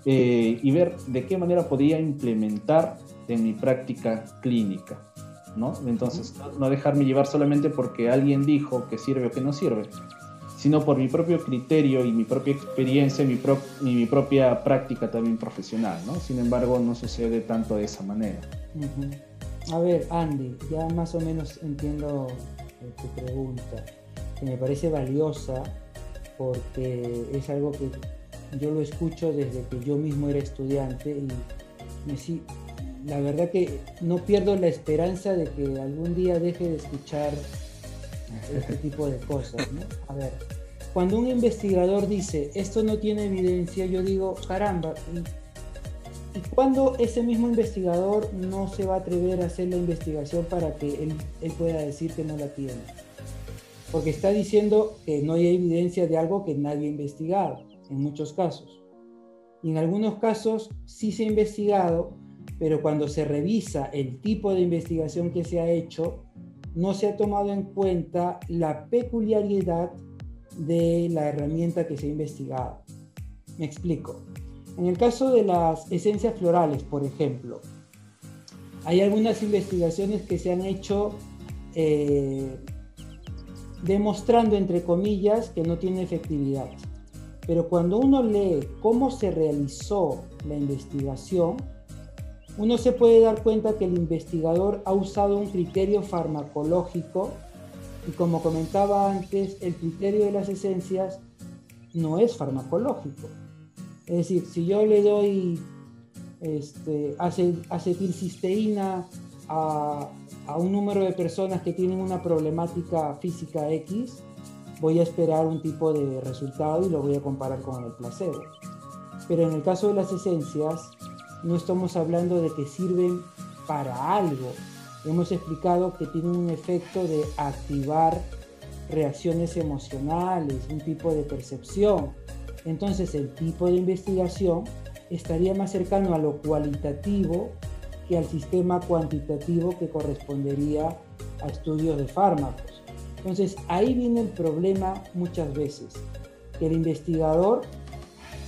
eh, y ver de qué manera podría implementar en mi práctica clínica. ¿no? Entonces, no- no dejarme llevar solamente porque alguien dijo que sirve o que no sirve, sino por mi propio criterio y mi propia experiencia y mi, pro- y mi propia práctica también profesional. ¿no? Sin embargo, no sucede tanto de esa manera. A ver, Andy, ya más o menos entiendo eh, tu pregunta, que me parece valiosa porque es algo que yo lo escucho desde que yo mismo era estudiante y sí, la verdad que no pierdo la esperanza de que algún día deje de escuchar este tipo de cosas. ¿no? A ver, cuando un investigador dice esto no tiene evidencia, yo digo, caramba, ¿y ¿Y cuándo ese mismo investigador no se va a atrever a hacer la investigación para que él, él pueda decir que no la tiene? Porque está diciendo que no hay evidencia de algo que nadie ha investigado, en muchos casos. Y en algunos casos sí se ha investigado, pero cuando se revisa el tipo de investigación que se ha hecho, no se ha tomado en cuenta la peculiaridad de la herramienta que se ha investigado. Me explico. En el caso de las esencias florales, por ejemplo, hay algunas investigaciones que se han hecho eh, demostrando, entre comillas, que no tiene efectividad. Pero cuando uno lee cómo se realizó la investigación, uno se puede dar cuenta que el investigador ha usado un criterio farmacológico y como comentaba antes, el criterio de las esencias no es farmacológico. Es decir, si yo le doy este, acet- acetilcisteína a, a un número de personas que tienen una problemática física X, voy a esperar un tipo de resultado y lo voy a comparar con el placebo. Pero en el caso de las esencias, no estamos hablando de que sirven para algo. Hemos explicado que tienen un efecto de activar reacciones emocionales, un tipo de percepción. Entonces el tipo de investigación estaría más cercano a lo cualitativo que al sistema cuantitativo que correspondería a estudios de fármacos. Entonces ahí viene el problema muchas veces, que el investigador,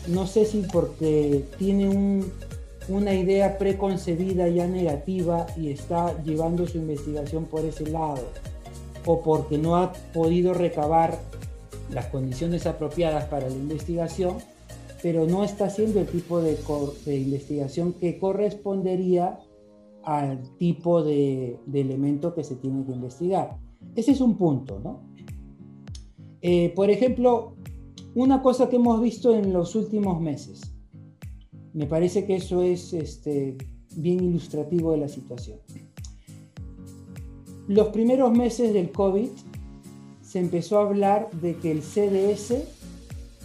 no sé si porque tiene un- una idea preconcebida ya negativa y está llevando su investigación por ese lado, o porque no ha podido recabar las condiciones apropiadas para la investigación, pero no está haciendo el tipo de, investigación que correspondería al tipo de, de, elemento que se tiene que investigar. Ese es un punto, ¿no? Eh, por ejemplo, una cosa que hemos visto en los últimos meses, me parece que eso es este, bien ilustrativo de la situación. Los primeros meses del COVID se empezó a hablar de que el CDS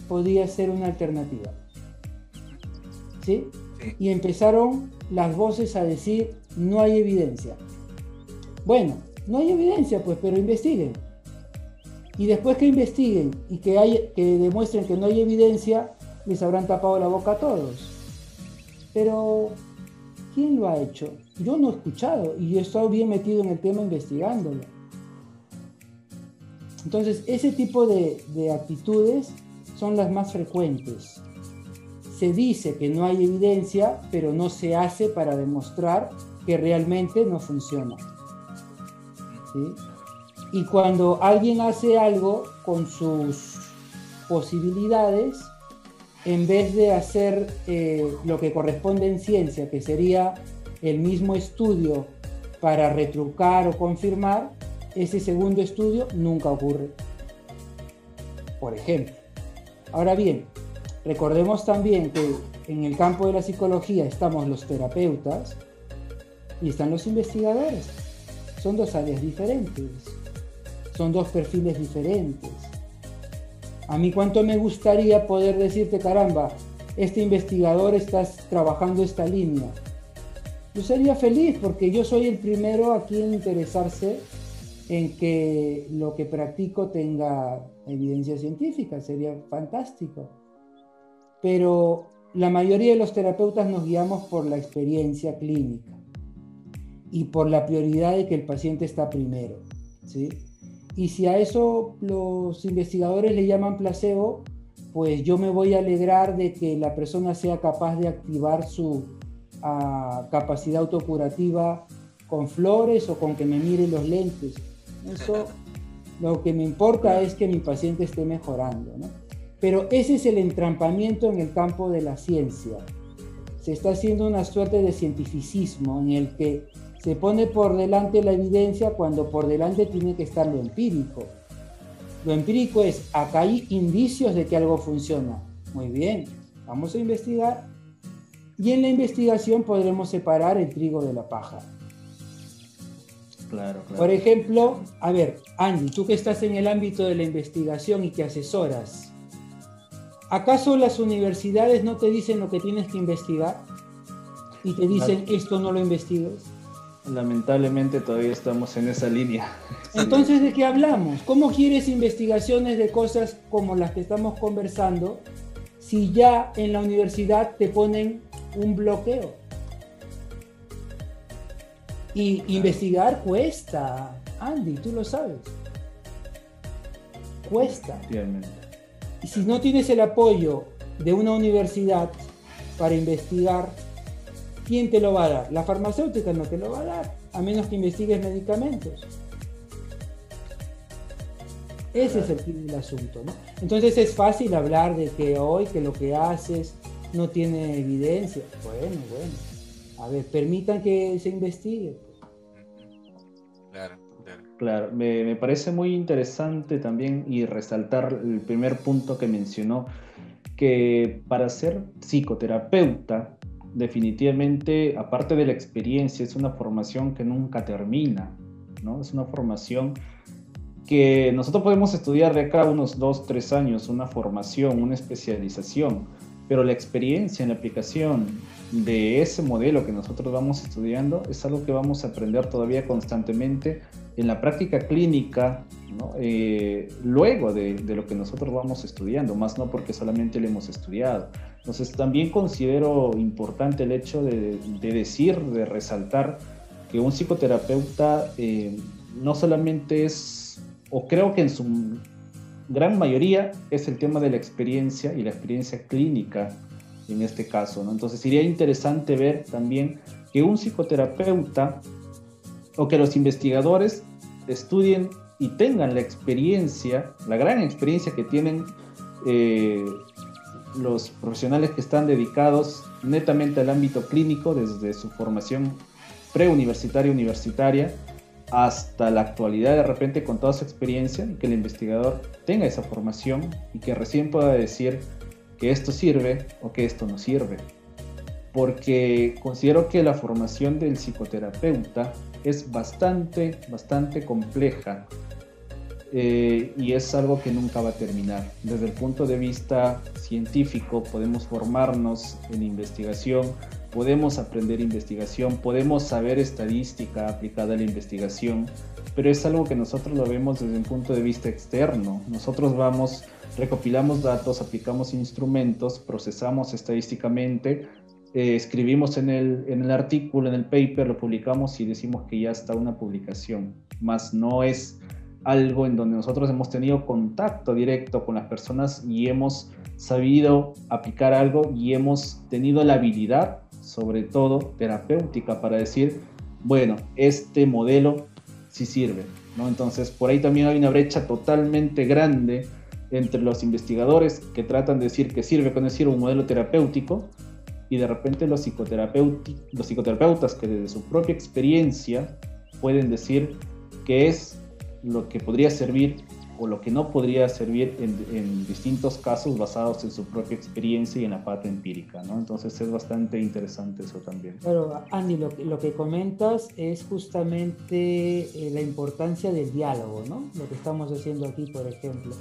podía ser una alternativa. ¿Sí? sí. Y empezaron las voces a decir, no hay evidencia. Bueno, no hay evidencia, pues, pero investiguen. Y después que investiguen y que, hay, que demuestren que no hay evidencia, les habrán tapado la boca a todos. Pero, ¿quién lo ha hecho? Yo no he escuchado y he estado bien metido en el tema investigándolo. Entonces, ese tipo de, de actitudes son las más frecuentes. Se dice que no hay evidencia, pero no se hace para demostrar que realmente no funciona. Y cuando alguien hace algo con sus posibilidades, en vez de hacer eh, lo que corresponde en ciencia, que sería el mismo estudio para retrucar o confirmar, ese segundo estudio nunca ocurre. Por ejemplo. Ahora bien, recordemos también que en el campo de la psicología estamos los terapeutas y están los investigadores. Son dos áreas diferentes. Son dos perfiles diferentes. A mí cuánto me gustaría poder decirte, caramba, este investigador está trabajando esta línea. Yo sería feliz porque yo soy el primero aquí en interesarse en que lo que practico tenga evidencia científica, sería fantástico. Pero la mayoría de los terapeutas nos guiamos por la experiencia clínica y por la prioridad de que el paciente está primero. ¿sí? Y si a eso los investigadores le llaman placebo, pues yo me voy a alegrar de que la persona sea capaz de activar su uh, capacidad autocurativa con flores o con que me mire los lentes. Eso lo que me importa es que mi paciente esté mejorando. ¿no? Pero ese es el entrampamiento en el campo de la ciencia. Se está haciendo una suerte de cientificismo en el que se pone por delante la evidencia cuando por delante tiene que estar lo empírico. Lo empírico es, acá hay indicios de que algo funciona. Muy bien, vamos a investigar. Y en la investigación podremos separar el trigo de la paja. Claro, claro. Por ejemplo, a ver, Andy, tú que estás en el ámbito de la investigación y que asesoras, ¿acaso las universidades no te dicen lo que tienes que investigar? Y te dicen, esto no lo investigues. Lamentablemente todavía estamos en esa línea. Entonces, ¿de qué hablamos? ¿Cómo quieres investigaciones de cosas como las que estamos conversando si ya en la universidad te ponen un bloqueo? Y investigar cuesta, Andy, tú lo sabes. Cuesta. Y si no tienes el apoyo de una universidad para investigar, ¿quién te lo va a dar? La farmacéutica no te lo va a dar, a menos que investigues medicamentos. Ese es el asunto, ¿no? Entonces es fácil hablar de que hoy, que lo que haces no tiene evidencia. Bueno, bueno. A ver, permitan que se investigue. Claro, claro. Claro, me, me parece muy interesante también y resaltar el primer punto que mencionó, que para ser psicoterapeuta definitivamente, aparte de la experiencia, es una formación que nunca termina, ¿no? Es una formación que nosotros podemos estudiar de acá unos dos, tres años, una formación, una especialización, pero la experiencia en la aplicación de ese modelo que nosotros vamos estudiando es algo que vamos a aprender todavía constantemente en la práctica clínica, ¿no? eh, luego de, de, lo que nosotros vamos estudiando, más no porque solamente lo hemos estudiado. Entonces también considero importante el hecho de, de decir, de resaltar que un psicoterapeuta eh, no solamente es, o creo que en su gran mayoría es el tema de la experiencia y la experiencia clínica en este caso. ¿no? Entonces sería interesante ver también que un psicoterapeuta o que los investigadores estudien y tengan la experiencia, la gran experiencia que tienen eh, los profesionales que están dedicados netamente al ámbito clínico desde su formación preuniversitaria, universitaria, hasta la actualidad de repente con toda su experiencia y que el investigador tenga esa formación y que recién pueda decir que esto sirve o que esto no sirve. Porque considero que la formación del psicoterapeuta es bastante, bastante compleja eh, y es algo que nunca va a terminar. Desde el punto de vista científico podemos formarnos en investigación, podemos aprender investigación, podemos saber estadística aplicada a la investigación, pero es algo que nosotros lo vemos desde un punto de vista externo. Nosotros vamos, recopilamos datos, aplicamos instrumentos, procesamos estadísticamente, eh, escribimos en el, en el artículo, en el paper, lo publicamos y decimos que ya está una publicación, más no es algo en donde nosotros hemos tenido contacto directo con las personas y hemos sabido aplicar algo y hemos tenido la habilidad, sobre todo terapéutica, para decir, bueno, este modelo sí sirve. ¿no? Entonces, por ahí también hay una brecha totalmente grande entre los investigadores que tratan de decir que sirve con decir un modelo terapéutico y de repente los, los psicoterapeutas que desde su propia experiencia pueden decir que es lo que podría servir o lo que no podría servir en, distintos casos basados en su propia experiencia y en la parte empírica, ¿no? Entonces es bastante interesante eso también. Claro, Andy, lo, lo que comentas es justamente eh, la importancia del diálogo, ¿no? Lo que estamos haciendo aquí, por ejemplo.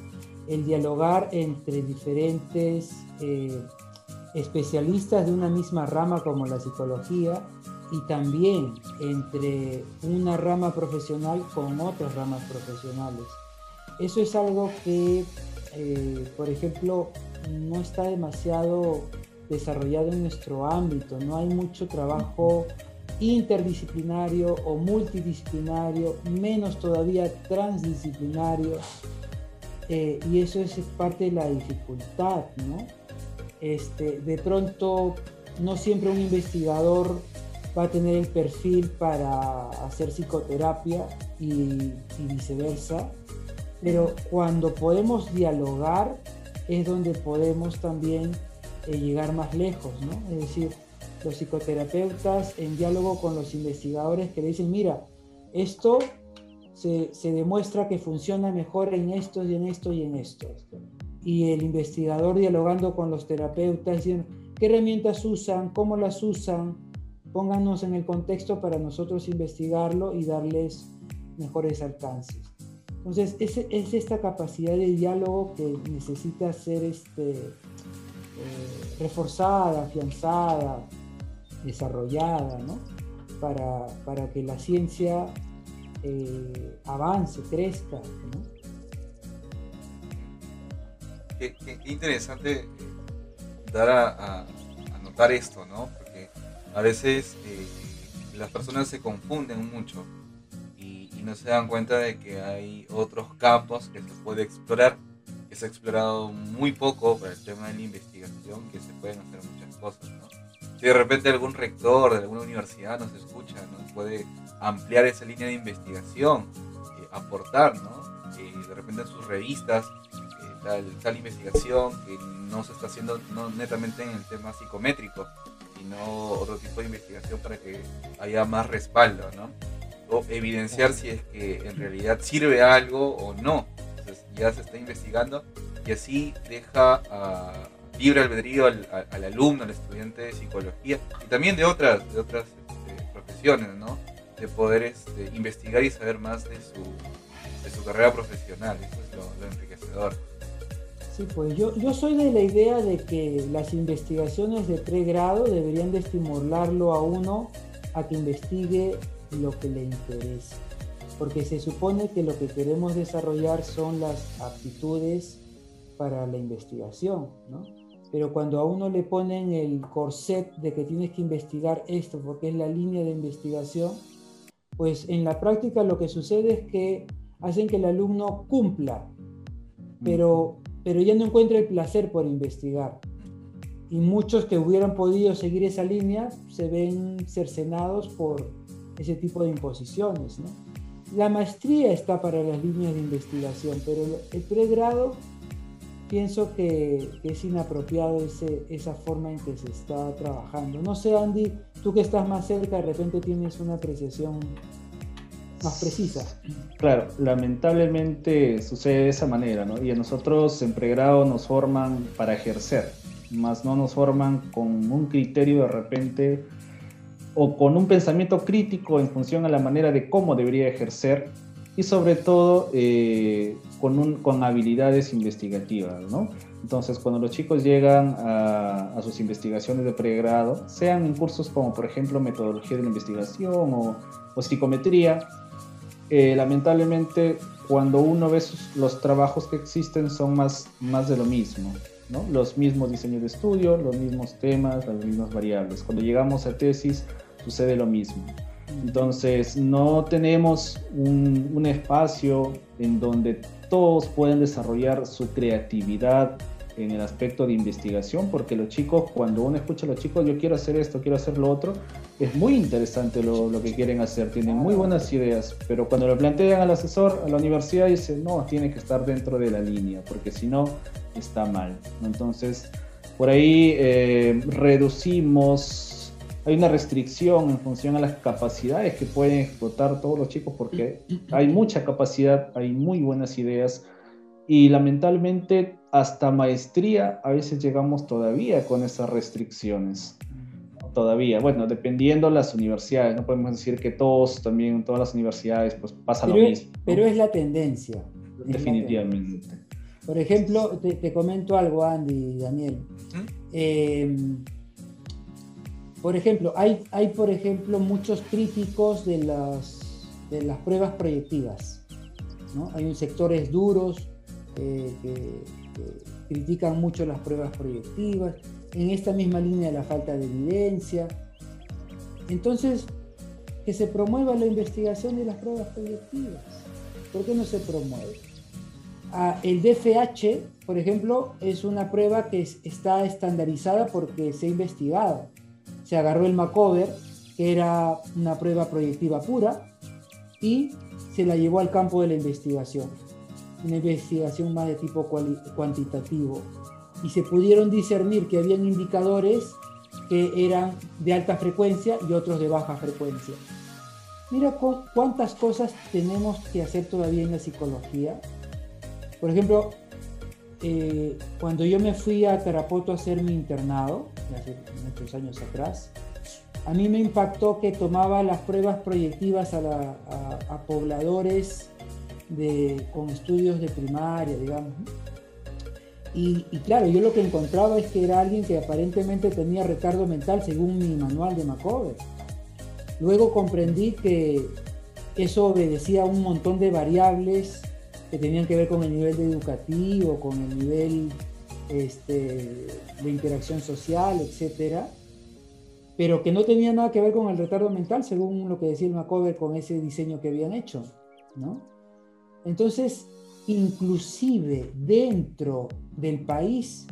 El dialogar entre diferentes eh, especialistas de una misma rama como la psicología y también entre una rama profesional con otras ramas profesionales. Eso es algo que, eh, por ejemplo, no está demasiado desarrollado en nuestro ámbito, no hay mucho trabajo interdisciplinario o multidisciplinario, menos todavía transdisciplinario, eh, y eso es parte de la dificultad, ¿no? Este, de pronto, no siempre un investigador va a tener el perfil para hacer psicoterapia y, viceversa, pero cuando podemos dialogar es donde podemos también eh, llegar más lejos, ¿no? Es decir, los psicoterapeutas en diálogo con los investigadores que le dicen, mira, esto se, se, demuestra que funciona mejor en esto y en esto y en esto. Y el investigador dialogando con los terapeutas diciendo, ¿qué herramientas usan? ¿Cómo las usan? Pónganos en el contexto para nosotros investigarlo y darles mejores alcances. Entonces, es, es esta capacidad de diálogo que necesita ser este, eh, reforzada, afianzada, desarrollada, ¿no? para, para, que la ciencia eh, avance, crezca. ¿no? Qué, interesante dar a, notar esto, ¿no? A veces eh, las personas se confunden mucho y, no se dan cuenta de que hay otros campos que se puede explorar, que se ha explorado muy poco para el tema de la investigación, que se pueden hacer muchas cosas. ¿no? Si de repente algún rector de alguna universidad nos escucha, nos puede ampliar esa línea de investigación, eh, aportar, ¿no? Eh, de repente en sus revistas tal, tal investigación que no se está haciendo no netamente en el tema psicométrico, sino otro tipo de investigación para que haya más respaldo, ¿no? O evidenciar si es que en realidad sirve algo o no. Ya se está investigando y así deja libre albedrío al, alumno, al estudiante de psicología y también de otras, de otras este, profesiones, ¿no? De poder este, investigar y saber más de su, de su carrera profesional. Eso es lo enriquecedor. Sí, pues yo, yo soy de la idea de que las investigaciones de pregrado deberían de estimularlo a uno a que investigue lo que le interesa. Porque se supone que lo que queremos desarrollar son las aptitudes para la investigación, ¿no? Pero cuando a uno le ponen el corset de que tienes que investigar esto porque es la línea de investigación, pues en la práctica lo que sucede es que hacen que el alumno cumpla, pero pero ya no encuentra el placer por investigar. Y muchos que hubieran podido seguir esa línea se ven cercenados por ese tipo de imposiciones. La maestría está para las líneas de investigación, pero el pregrado pienso que, es inapropiado ese, esa forma en que se está trabajando. No sé, Andy, tú que estás más cerca, de repente tienes una apreciación más precisa. Claro, lamentablemente sucede de esa manera, ¿no? Y a nosotros en pregrado nos forman para ejercer, más no nos forman con un criterio de repente o con un pensamiento crítico en función a la manera de cómo debería ejercer y sobre todo eh, con, un, con habilidades investigativas, ¿no? Entonces, cuando los chicos llegan a, sus investigaciones de pregrado, sean en cursos como, por ejemplo, metodología de la investigación o psicometría, eh, lamentablemente, cuando uno ve sus, los trabajos que existen, son más, más de lo mismo. Los mismos diseños de estudio, los mismos temas, las mismas variables. Cuando llegamos a tesis, sucede lo mismo. Entonces, no tenemos un, un espacio en donde todos pueden desarrollar su creatividad en el aspecto de investigación, porque los chicos, cuando uno escucha a los chicos, yo quiero hacer esto, quiero hacer lo otro, es muy interesante lo, lo que quieren hacer, tienen muy buenas ideas, pero cuando lo plantean al asesor, a la universidad, dice, no, tiene que estar dentro de la línea, porque si no, está mal. Entonces, por ahí eh, reducimos, hay una restricción en función a las capacidades que pueden explotar todos los chicos, porque hay mucha capacidad, hay muy buenas ideas, y lamentablemente hasta maestría a veces llegamos todavía con esas restricciones. Todavía, bueno, dependiendo de las universidades, no podemos decir que todos también, todas las universidades, pues pasa pero lo es, mismo. Pero es la tendencia. Definitivamente. Es la tendencia. Por ejemplo, te, te, comento algo, Andy y Daniel. ¿Mm? Eh, por ejemplo, hay, hay por ejemplo muchos críticos de las, de las pruebas proyectivas. ¿no? Hay sectores duros, eh, que, que, critican mucho las pruebas proyectivas, en esta misma línea la falta de evidencia. Entonces, que se promueva la investigación de las pruebas proyectivas. ¿Por qué no se promueve? Ah, el DFH, por ejemplo, es una prueba que es, está estandarizada porque se ha investigado. Se agarró el Macover, que era una prueba proyectiva pura, y se la llevó al campo de la investigación una investigación más de tipo cuantitativo y se pudieron discernir que habían indicadores que eran de alta frecuencia y otros de baja frecuencia. Mira cuántas cosas tenemos que hacer todavía en la psicología. Por ejemplo, eh, cuando yo me fui a Tarapoto a hacer mi internado, hace muchos años atrás, a mí me impactó que tomaba las pruebas proyectivas a, la, a, a pobladores de, con estudios de primaria, digamos. Y, y, claro, yo lo que encontraba es que era alguien que aparentemente tenía retardo mental según mi manual de Macover. Luego comprendí que eso obedecía a un montón de variables que tenían que ver con el nivel educativo, con el nivel este, de interacción social, etcétera, pero que no tenía nada que ver con el retardo mental, según lo que decía el Macover con ese diseño que habían hecho, ¿no? Entonces, inclusive dentro del país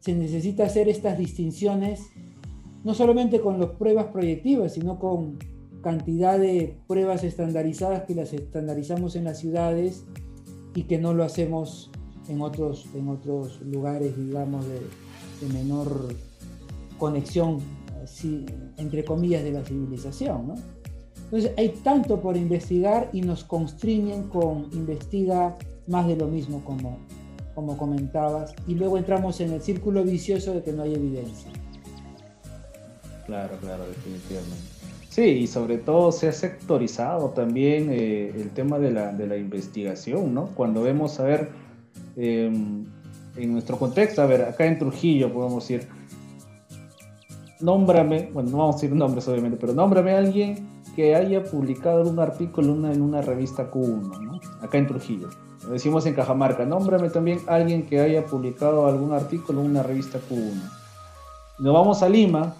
se necesita hacer estas distinciones, no solamente con las pruebas proyectivas, sino con cantidad de pruebas estandarizadas que las estandarizamos en las ciudades y que no lo hacemos en otros, en otros lugares, digamos, de, de menor conexión, así, entre comillas, de la civilización, ¿no? Entonces hay tanto por investigar y nos constriñen con investiga más de lo mismo como, como comentabas y luego entramos en el círculo vicioso de que no hay evidencia. Claro, claro, definitivamente. Sí, y sobre todo se ha sectorizado también eh, el tema de la, de la, investigación, ¿no? Cuando vemos, a ver, eh, en nuestro contexto, a ver, acá en Trujillo podemos decir, nómbrame, bueno, no vamos a decir nombres obviamente, pero nómbrame a alguien que haya publicado un artículo en una revista Q1, ¿no? acá en Trujillo. Lo decimos en Cajamarca, nómbrame también alguien que haya publicado algún artículo en una revista Q1. Nos vamos a Lima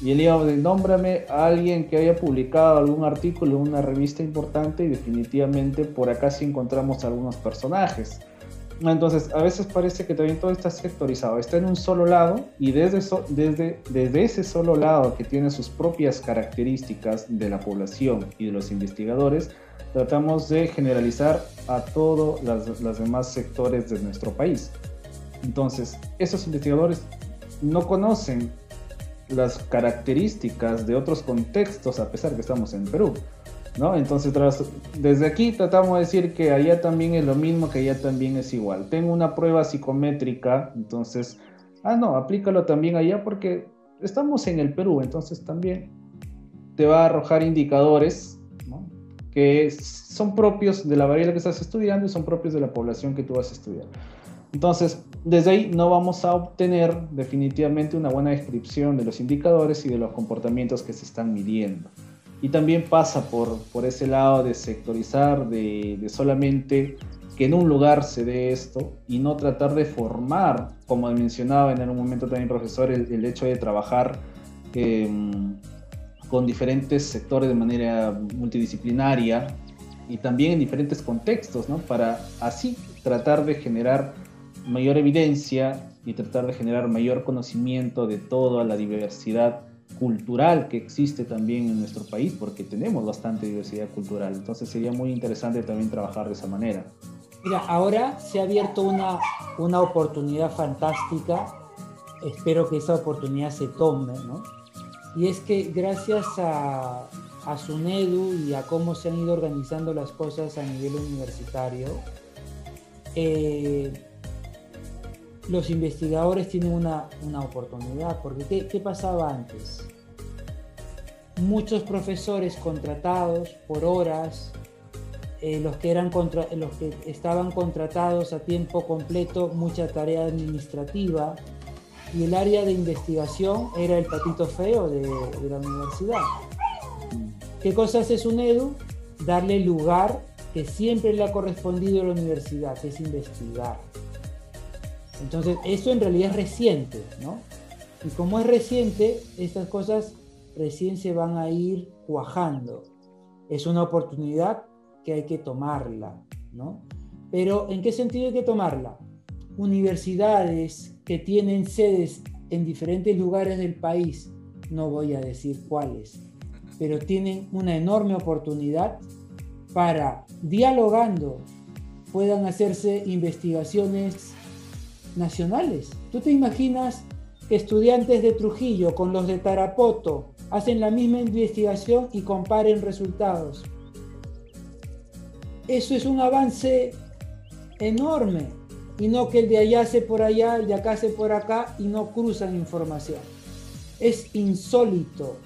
y el de nómbrame a alguien que haya publicado algún artículo en una revista importante y definitivamente por acá sí encontramos algunos personajes. Entonces, a veces parece que también todo está sectorizado, está en un solo lado y desde, ese solo lado que tiene sus propias características de la población y de los investigadores, tratamos de generalizar a todos los demás sectores de nuestro país. Entonces, esos investigadores no conocen las características de otros contextos a pesar que estamos en Perú. ¿No? Entonces, desde aquí tratamos de decir que allá también es lo mismo, que allá también es igual. Tengo una prueba psicométrica, entonces, ah, no, aplícalo también allá porque estamos en el Perú, entonces también te va a arrojar indicadores que son propios de la variable que estás estudiando y son propios de la población que tú vas a estudiar. Entonces, desde ahí no vamos a obtener definitivamente una buena descripción de los indicadores y de los comportamientos que se están midiendo. Y también pasa por, por ese lado de sectorizar, de, solamente que en un lugar se dé esto y no tratar de formar, como mencionaba en un momento también profesor, el, hecho de trabajar em, con diferentes sectores de manera multidisciplinaria y también en diferentes contextos, ¿no? Para así tratar de generar mayor evidencia y tratar de generar mayor conocimiento de toda la diversidad cultural que existe también en nuestro país, porque tenemos bastante diversidad cultural. Entonces sería muy interesante también trabajar de esa manera. Mira, ahora se ha abierto una, una oportunidad fantástica. Espero que esa oportunidad se tome, ¿no? Y es que gracias a, a SUNEDU y a cómo se han ido organizando las cosas a nivel universitario, eh, los investigadores tienen una, oportunidad, porque ¿qué, pasaba antes? Muchos profesores contratados por horas, eh, los, que eran los que estaban contratados a tiempo completo, mucha tarea administrativa, y el área de investigación era el patito feo de, de la universidad. ¿Qué cosa hace SUNEDU? Darle lugar que siempre le ha correspondido a la universidad, que es investigar entonces, eso en realidad es reciente, ¿no? Y como es reciente, estas cosas recién se van a ir cuajando. Es una oportunidad que hay que tomarla, ¿no? Pero ¿en qué sentido hay que tomarla? Universidades que tienen sedes en diferentes lugares del país, no voy a decir cuáles, pero tienen una enorme oportunidad para, dialogando, puedan hacerse investigaciones nacionales. ¿Tú te imaginas que estudiantes de Trujillo con los de Tarapoto hacen la misma investigación y comparen resultados? Eso es un avance enorme y no que el de allá hace por allá, el de acá hace por acá y no cruzan información. Es insólito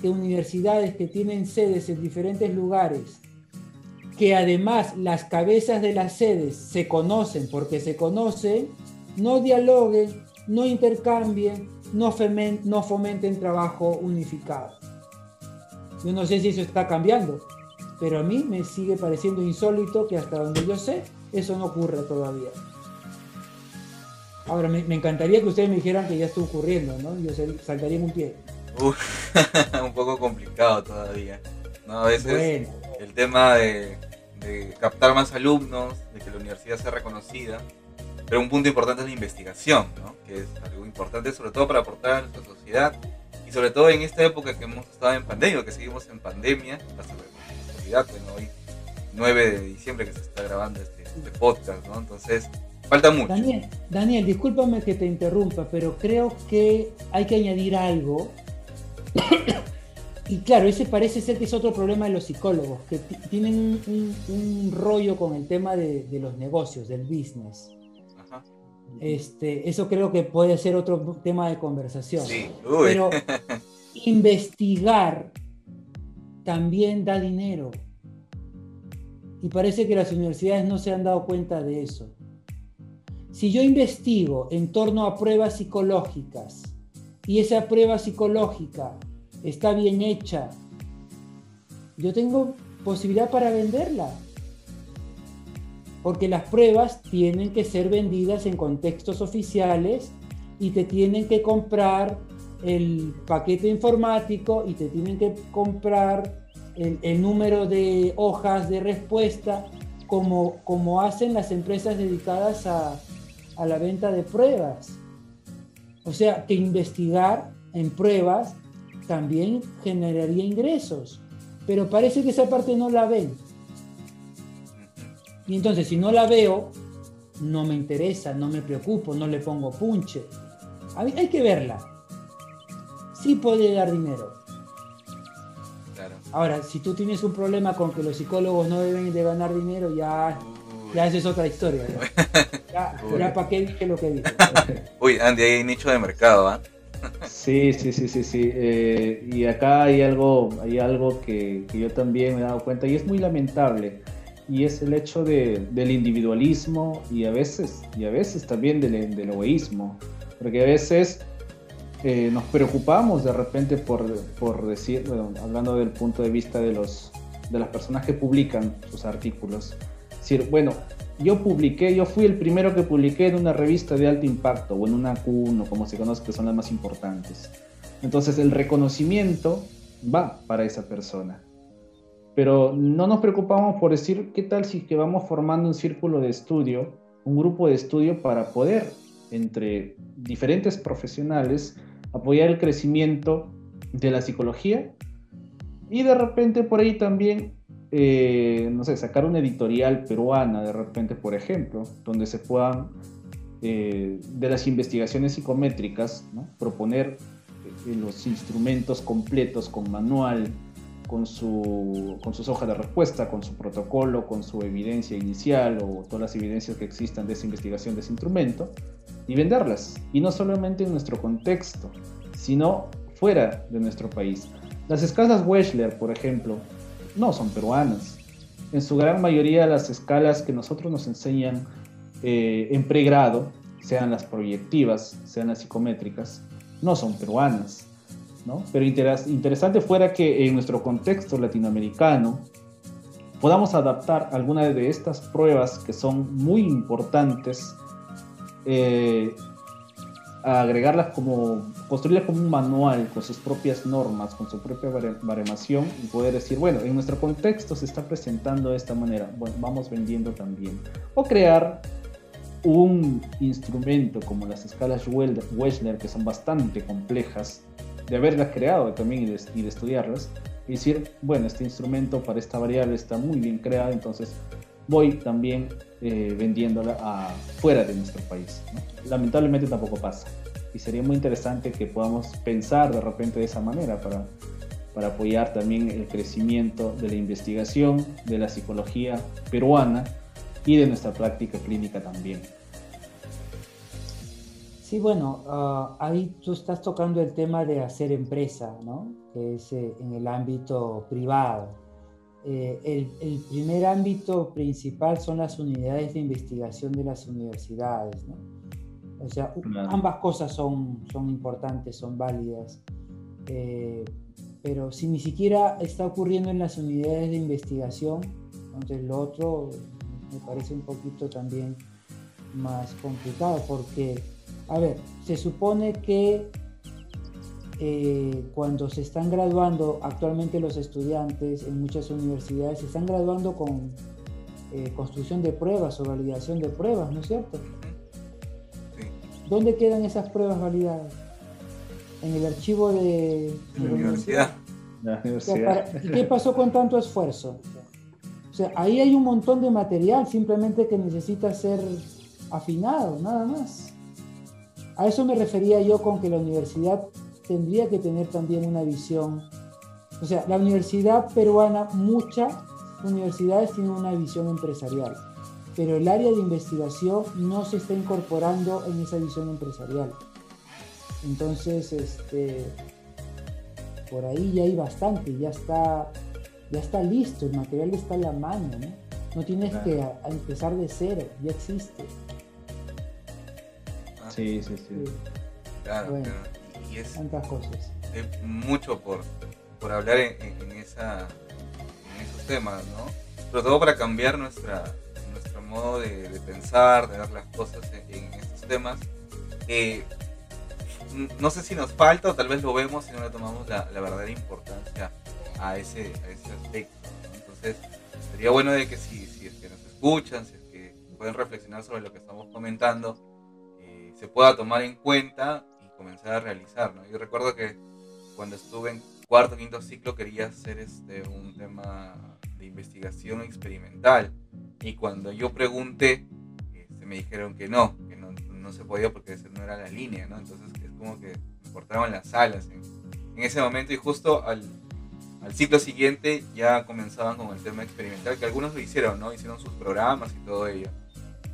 que universidades que tienen sedes en diferentes lugares, que además las cabezas de las sedes se conocen porque se conocen, no dialoguen, no intercambien, no, fomenten trabajo unificado. Yo no sé si eso está cambiando, pero a mí me sigue pareciendo insólito que hasta donde yo sé, eso no ocurre todavía. Ahora, me, encantaría que ustedes me dijeran que ya está ocurriendo, ¿no? Yo saltaría en un pie. un poco complicado todavía. ¿no? A veces el tema de captar más alumnos, de que la universidad sea reconocida, pero un punto importante es la investigación, ¿no? que es algo importante sobre todo para aportar a nuestra sociedad y sobre todo en esta época que hemos estado en pandemia, que seguimos en pandemia, la sociedad, bueno, hoy 9 de diciembre que se está grabando este, este, podcast, ¿no? Entonces, falta mucho. Daniel, Daniel, discúlpame que te interrumpa, pero creo que hay que añadir algo. y claro, ese parece ser que es otro problema de los psicólogos, que tienen un, rollo con el tema de, de los negocios, del business. Este, eso creo que puede ser otro tema de conversación. Pero investigar también da dinero. Y parece que las universidades no se han dado cuenta de eso. Si yo investigo en torno a pruebas psicológicas y esa prueba psicológica está bien hecha, yo tengo posibilidad para venderla porque las pruebas tienen que ser vendidas en contextos oficiales y te tienen que comprar el paquete informático y te tienen que comprar el, número de hojas de respuesta como, como hacen las empresas dedicadas a, a la venta de pruebas. O sea, que investigar en pruebas también generaría ingresos, pero parece que esa parte no la ven. Y entonces, si no la veo, no me interesa, no me preocupo, no le pongo punche. Hay que verla. Sí puede dar dinero. Claro. Ahora, si tú tienes un problema con que los psicólogos no deben de ganar dinero, ya, Uy. ya esa es otra historia. Ya, para qué dije lo que dije. Uy, Andy, hay nicho de mercado, ¿ah? Sí, sí, sí, sí, sí. Eh, y acá hay algo, hay algo que, que yo también me he dado cuenta y es muy lamentable. Y es el hecho de- del individualismo y a veces, y a veces también del, egoísmo. Porque a veces eh, nos preocupamos de repente por, por decir, hablando del punto de vista de, los, de las personas que publican sus artículos. decir, bueno, yo publiqué, yo fui el primero que publiqué en una revista de alto impacto o en una Q1, como se conoce, que son las más importantes. Entonces el reconocimiento va para esa persona. Pero no nos preocupamos por decir qué tal si que vamos formando un círculo de estudio, un grupo de estudio para poder, entre diferentes profesionales, apoyar el crecimiento de la psicología y de repente por ahí también eh, no sé, sacar una editorial peruana de repente, por ejemplo, donde se puedan, eh, de las investigaciones psicométricas, proponer eh, los instrumentos completos con manual, con, su, con sus hojas de respuesta, con su protocolo, con su evidencia inicial o todas las evidencias que existan de esa investigación, de ese instrumento, y venderlas. Y no solamente en nuestro contexto, sino fuera de nuestro país. Las escalas Wechsler, por ejemplo, no son peruanas. En su gran mayoría las escalas que nosotros nos enseñan eh, en pregrado, sean las proyectivas, sean las psicométricas, no son peruanas. ¿No? Pero interes interesante fuera que en nuestro contexto latinoamericano podamos adaptar alguna de estas pruebas que son muy importantes, eh, a agregarlas como, construirlas como un manual con sus propias normas, con su propia bare- baremación y poder decir, bueno, en nuestro contexto se está presentando de esta manera, bueno, vamos vendiendo también. O crear un instrumento como las escalas Wechsler, que son bastante complejas, de haberlas creado también y de, y de estudiarlas, y decir, bueno, este instrumento para esta variable está muy bien creado, entonces voy también eh, vendiéndola fuera de nuestro país. Lamentablemente tampoco pasa. Y sería muy interesante que podamos pensar de repente de esa manera para, para apoyar también el crecimiento de la investigación, de la psicología peruana y de nuestra práctica clínica también. Sí, bueno, ah, ahí tú estás tocando el tema de hacer empresa, ¿no? Que es eh, en el ámbito privado. Eh, el, el primer ámbito principal son las unidades de investigación de las universidades, ¿no? O sea, Claro. ambas cosas son, son importantes, son válidas. Eh, pero si ni siquiera está ocurriendo en las unidades de investigación, entonces lo otro me parece un poquito también más complicado porque, a ver, se supone que eh, cuando se están graduando actualmente los estudiantes en muchas universidades, se están graduando con eh, construcción de pruebas o validación de pruebas, ¿no es cierto? Sí. ¿Dónde quedan esas pruebas validadas? En el archivo de, la universidad. La o sea, universidad. para- ¿Y qué pasó con tanto esfuerzo? O sea, ahí hay un montón de material simplemente que necesita ser afinado, nada más. A eso me refería yo con que la universidad tendría que tener también una visión. O sea, la universidad peruana, muchas universidades tienen una visión empresarial, pero el área de investigación no se está incorporando en esa visión empresarial. Entonces, este, por ahí ya hay bastante, ya está, ya está listo, el material está a la mano, ¿no? No tienes Claro. que a- a empezar de cero, ya existe. Sí, sí, sí. Sí, Claro, Bueno. claro. Y es, tantas cosas. mucho por, por hablar en, en- en esa, en esos temas, ¿no? Sobre todo para cambiar nuestra, nuestro modo de, de pensar, de ver las cosas en, en estos temas. Eh, no sé si nos falta o tal vez lo vemos y no le tomamos la, la verdadera importancia a ese, a ese aspecto. ¿no? Entonces, sería bueno de que si, si es que nos escuchan, si es que pueden reflexionar sobre lo que estamos comentando, se pueda tomar en cuenta y comenzar a realizar. ¿no? Yo recuerdo que cuando estuve en cuarto quinto ciclo quería hacer este, un tema de investigación experimental Y cuando yo pregunté, este, me dijeron que no, que no, no se podía porque esa no era la línea, ¿no? Entonces es como que me cortaron las alas en, en ese momento y justo al, al ciclo siguiente ya comenzaban con el tema experimental, que algunos lo hicieron, ¿no? Hicieron sus programas y todo ello.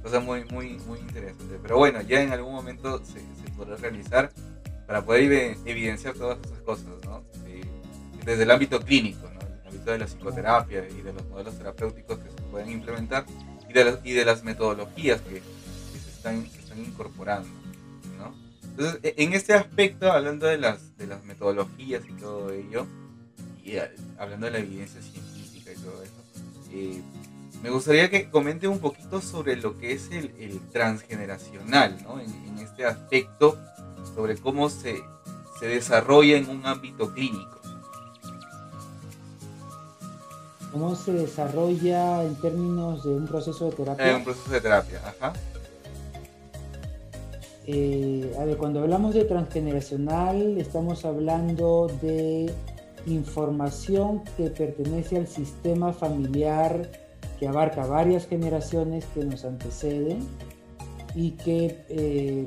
Cosa muy, muy, muy interesante. Pero bueno, ya en algún momento se, se podrá realizar para poder evi- evidenciar todas esas cosas, ¿no? Desde el ámbito clínico, ¿no? El ámbito de la psicoterapia y de los modelos terapéuticos que se pueden implementar y de, las- y de las metodologías que, que se, están, están incorporando, ¿no? Entonces, e- en este aspecto, hablando de las, de las metodologías y todo ello, y eh, hablando de la evidencia científica y todo eso, eh, me gustaría que comente un poquito sobre lo que es el, el transgeneracional, ¿no? En, en este aspecto, sobre cómo se, se desarrolla en un ámbito clínico. ¿Cómo se desarrolla en términos de un proceso de terapia? En un proceso de terapia, ajá. Eh, a ver, cuando hablamos de transgeneracional, estamos hablando de información que pertenece al sistema familiar que abarca varias generaciones que nos anteceden y que eh, eh,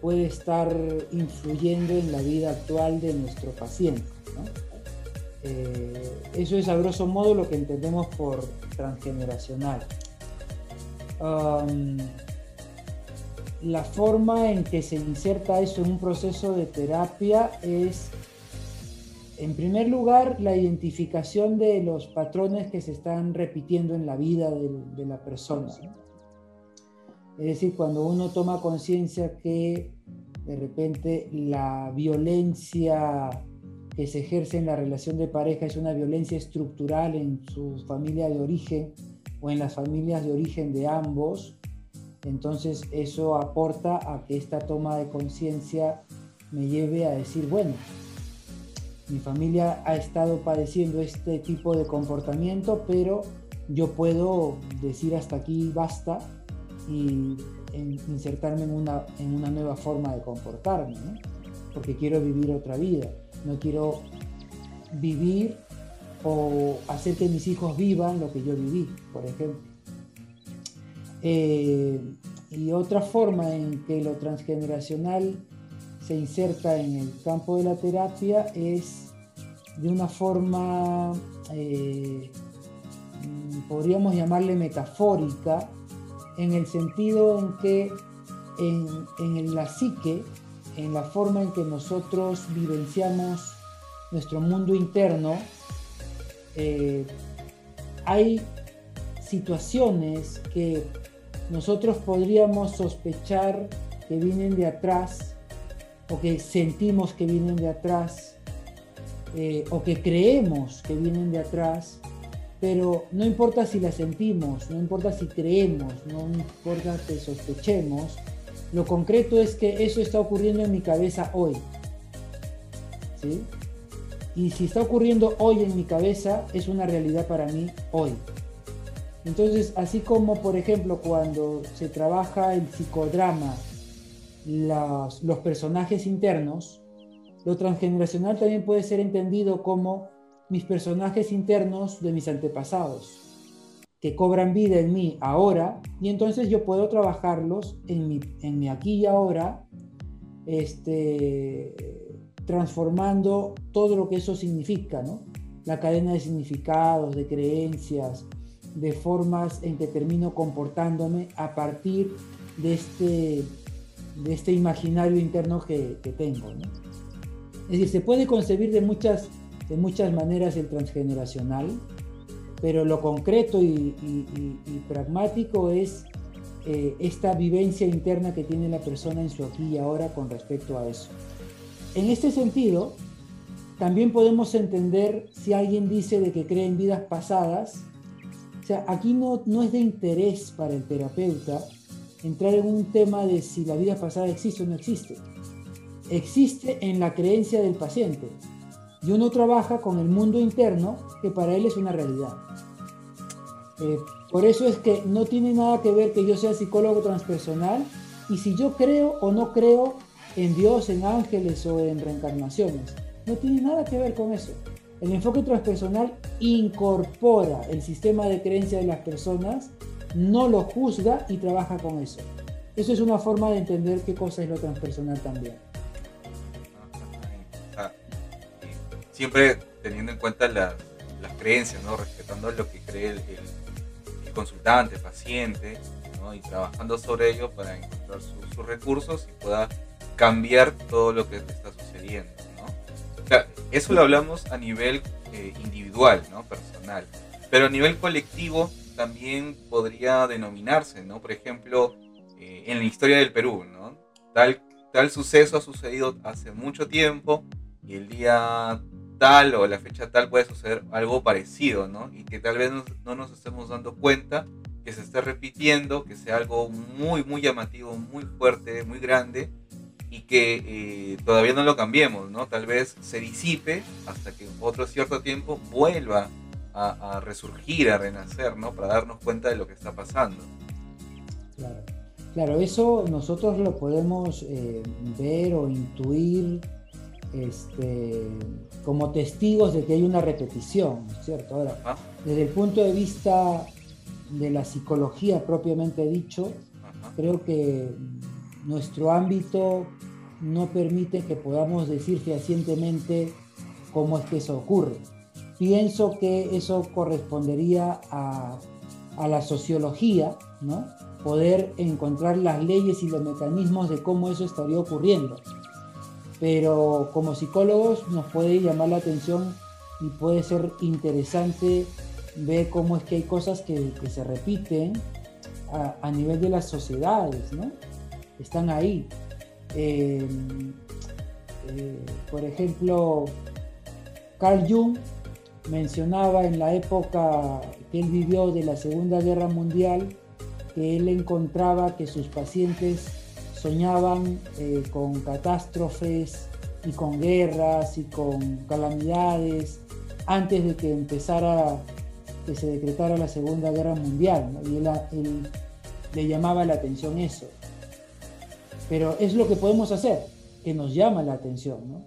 puede estar influyendo en la vida actual de nuestro paciente. ¿no? Eh, eso es a grosso modo lo que entendemos por transgeneracional. Um, la forma en que se inserta eso en un proceso de terapia es, en primer lugar, la identificación de los patrones que se están repitiendo en la vida de, la persona. Es decir, cuando uno toma conciencia que de repente la violencia que se ejerce en la relación de pareja es una violencia estructural en su familia de origen o en las familias de origen de ambos, entonces eso aporta a que esta toma de conciencia me lleve a decir, bueno, mi familia ha estado padeciendo este tipo de comportamiento, pero yo puedo decir hasta aquí basta y insertarme en una, en una nueva forma de comportarme, porque quiero vivir otra vida, no quiero vivir o hacer que mis hijos vivan lo que yo viví, por ejemplo. Eh, y otra forma en que lo transgeneracional se inserta en el campo de la terapia es de una forma, eh, podríamos llamarle metafórica, en el sentido en que en, en la psique, en la forma en que nosotros vivenciamos nuestro mundo interno, eh, hay situaciones que nosotros podríamos sospechar que vienen de atrás o que sentimos que vienen de atrás eh, o que creemos que vienen de atrás, pero no importa si las sentimos, no importa si creemos, no importa que sospechemos, lo concreto es que eso está ocurriendo en mi cabeza hoy. ¿sí? Y si está ocurriendo hoy en mi cabeza, es una realidad para mí hoy. Entonces, así como por ejemplo cuando se trabaja el psicodrama, los, los, personajes internos, lo transgeneracional también puede ser entendido como mis personajes internos de mis antepasados, que cobran vida en mí ahora, y entonces yo puedo trabajarlos en mi, en mi aquí y ahora, este, transformando todo lo que eso significa, ¿no? La cadena de significados, de creencias, de formas en que termino comportándome a partir de este, de este imaginario interno que, tengo. Es decir, se puede concebir de muchas, de muchas maneras el transgeneracional, pero lo concreto y, pragmático es eh, esta vivencia interna que tiene la persona en su aquí y ahora con respecto a eso. En este sentido, también podemos entender si alguien dice de que cree en vidas pasadas, o sea, aquí no, no es de interés para el terapeuta entrar en un tema de si la vida pasada existe o no existe. Existe en la creencia del paciente. Y uno trabaja con el mundo interno que para él es una realidad. Eh, por eso es que no tiene nada que ver que yo sea psicólogo transpersonal y si yo creo o no creo en Dios, en ángeles o en reencarnaciones. No tiene nada que ver con eso. El enfoque transpersonal incorpora el sistema de creencia de las personas, no lo juzga y trabaja con eso. Eso es una forma de entender qué cosa es lo transpersonal también. Siempre teniendo en cuenta las creencias, ¿no? respetando lo que cree el, el, consultante, el paciente, ¿no? y trabajando sobre ello para encontrar sus recursos y pueda cambiar todo lo que está sucediendo. ¿no? O sea, eso lo hablamos a nivel eh, individual, ¿no? personal, pero a nivel colectivo también podría denominarse, ¿no? por ejemplo, eh, en la historia del Perú, ¿no? tal, tal suceso ha sucedido hace mucho tiempo y el día tal o la fecha tal puede suceder algo parecido, ¿no? Y que tal vez no nos estemos dando cuenta que se esté repitiendo, que sea algo muy, muy llamativo, muy fuerte, muy grande y que eh, todavía no lo cambiemos, ¿no? Tal vez se disipe hasta que otro cierto tiempo vuelva a, resurgir, a renacer, ¿no? Para darnos cuenta de lo que está pasando. Claro, claro eso nosotros lo podemos eh, ver o intuir este, como testigos de que hay una repetición, ¿cierto? Ahora, desde el punto de vista de la psicología propiamente dicho, creo que nuestro ámbito no permite que podamos decir fehacientemente cómo es que eso ocurre. Pienso que eso correspondería a, a la sociología, ¿no? Poder encontrar las leyes y los mecanismos de cómo eso estaría ocurriendo pero como psicólogos nos puede llamar la atención y puede ser interesante ver cómo es que hay cosas que, se repiten a, nivel de las sociedades, ¿no? Están ahí. Eh, eh, por ejemplo, Carl Jung mencionaba en la época que él vivió de la Segunda Guerra Mundial que él encontraba que sus pacientes soñaban eh, con catástrofes y con guerras y con calamidades antes de que empezara, que se decretara la Segunda Guerra Mundial. Y él, le llamaba la atención eso. Pero es lo que podemos hacer, que nos llama la atención.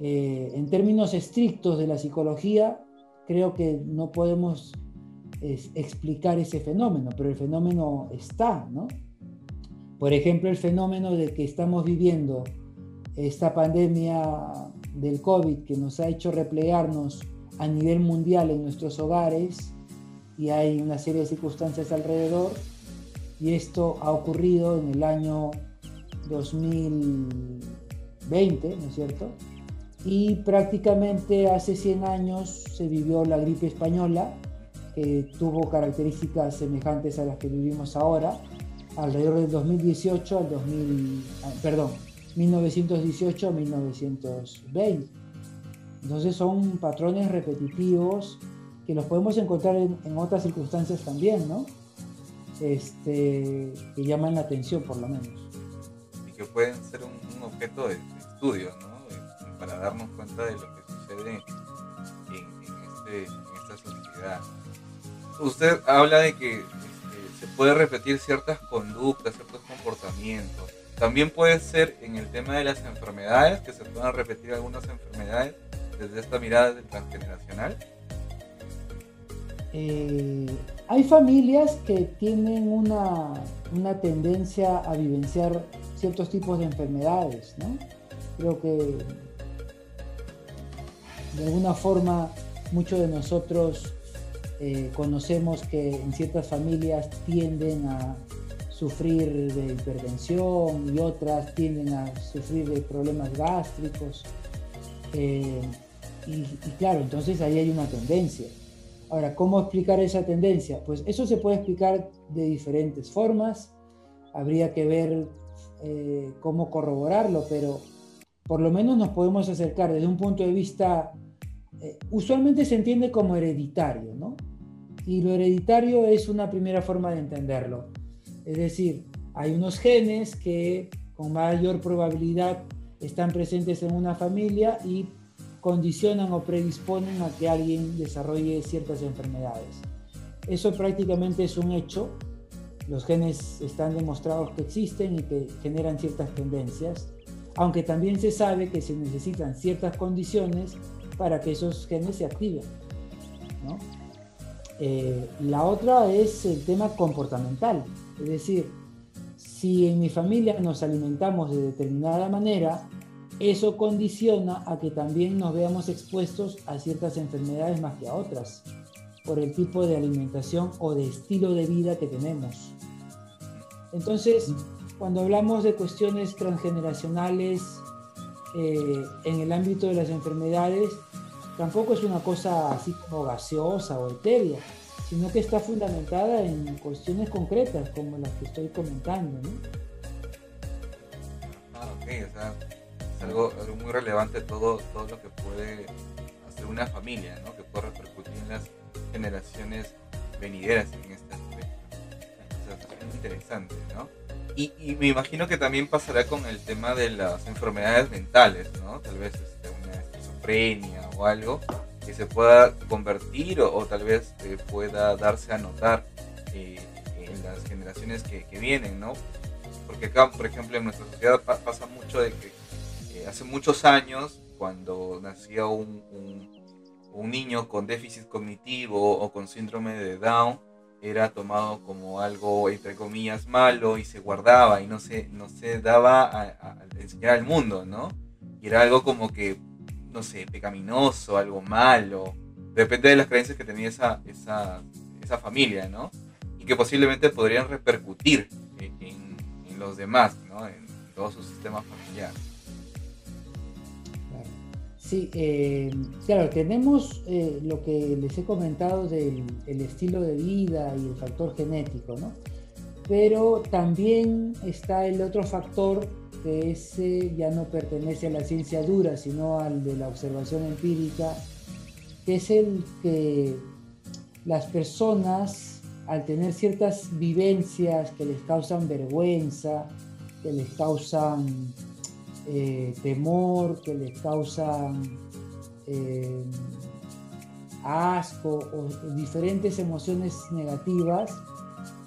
Eh, en términos estrictos de la psicología, creo que no podemos explicar ese fenómeno, pero el fenómeno está, ¿no? Por ejemplo, el fenómeno de que estamos viviendo esta pandemia del COVID que nos ha hecho replegarnos a nivel mundial en nuestros hogares y hay una serie de circunstancias alrededor y esto ha ocurrido en el año 2020, ¿no es cierto? Y prácticamente hace 100 años se vivió la gripe española, que tuvo características semejantes a las que vivimos ahora, alrededor del 2018 al 2000, ah, perdón, 1918 a 1920. Entonces son patrones repetitivos que los podemos encontrar en, otras circunstancias también, ¿no? Este, que llaman la atención por lo menos. Y que pueden ser un, objeto de, estudio, ¿no? Para darnos cuenta de lo que sucede en, este, en esta sociedad. Usted habla de que puede repetir ciertas conductas, ciertos comportamientos. También puede ser en el tema de las enfermedades, que se puedan repetir algunas enfermedades desde esta mirada transgeneracional. Eh, hay familias que tienen una, una, tendencia a vivenciar ciertos tipos de enfermedades, ¿no? Creo que de alguna forma muchos de nosotros eh, conocemos que en ciertas familias tienden a sufrir de hipertensión y otras tienden a sufrir de problemas gástricos. Eh, y, claro, entonces ahí hay una tendencia. Ahora, ¿cómo explicar esa tendencia? Pues eso se puede explicar de diferentes formas. Habría que ver eh, cómo corroborarlo, pero por lo menos nos podemos acercar desde un punto de vista eh, usualmente se entiende como hereditario, ¿no? Y lo hereditario es una primera forma de entenderlo. Es decir, hay unos genes que con mayor probabilidad están presentes en una familia y condicionan o predisponen a que alguien desarrolle ciertas enfermedades. Eso prácticamente es un hecho. Los genes están demostrados que existen y que generan ciertas tendencias. aunque también se sabe que se necesitan ciertas condiciones para que esos genes se activen. Eh, la otra es el tema comportamental, es decir, si en mi familia nos alimentamos de determinada manera, eso condiciona a que también nos veamos expuestos a ciertas enfermedades más que a otras, por el tipo de alimentación o de estilo de vida que tenemos. Entonces, cuando hablamos de cuestiones transgeneracionales eh, en el ámbito de las enfermedades, tampoco es una cosa así como gaseosa o etérea, sino que está fundamentada en cuestiones concretas como las que estoy comentando. Ah, ok, o sea, es algo, algo, muy relevante todo, todo lo que puede hacer una familia, ¿no? que puede repercutir en las generaciones venideras en este aspecto. O es interesante, ¿no? Y, me imagino que también pasará con el tema de las enfermedades mentales, ¿no? Tal vez este, una esquizofrenia o algo que se pueda convertir o, o tal vez eh, pueda darse a notar eh, en las generaciones que, vienen, ¿no? Porque acá, por ejemplo, en nuestra sociedad pa pasa mucho de que eh, hace muchos años, cuando nacía un, un, niño con déficit cognitivo o con síndrome de Down, era tomado como algo, entre comillas, malo y se guardaba y no se, no se daba a, enseñar al mundo, ¿no? Y era algo como que no sé, pecaminoso, algo malo. Depende de las creencias que tenía esa, esa, esa familia, ¿no? Y que posiblemente podrían repercutir en, en, en los demás, ¿no? En todo su sistema familiar. Sí, eh, claro, tenemos eh, lo que les he comentado del el estilo de vida y el factor genético, ¿no? Pero también está el otro factor que ese ya no pertenece a la ciencia dura, sino al de la observación empírica, que es el que las personas, al tener ciertas vivencias que les causan vergüenza, que les causan eh, temor, que les causan eh, asco o diferentes emociones negativas,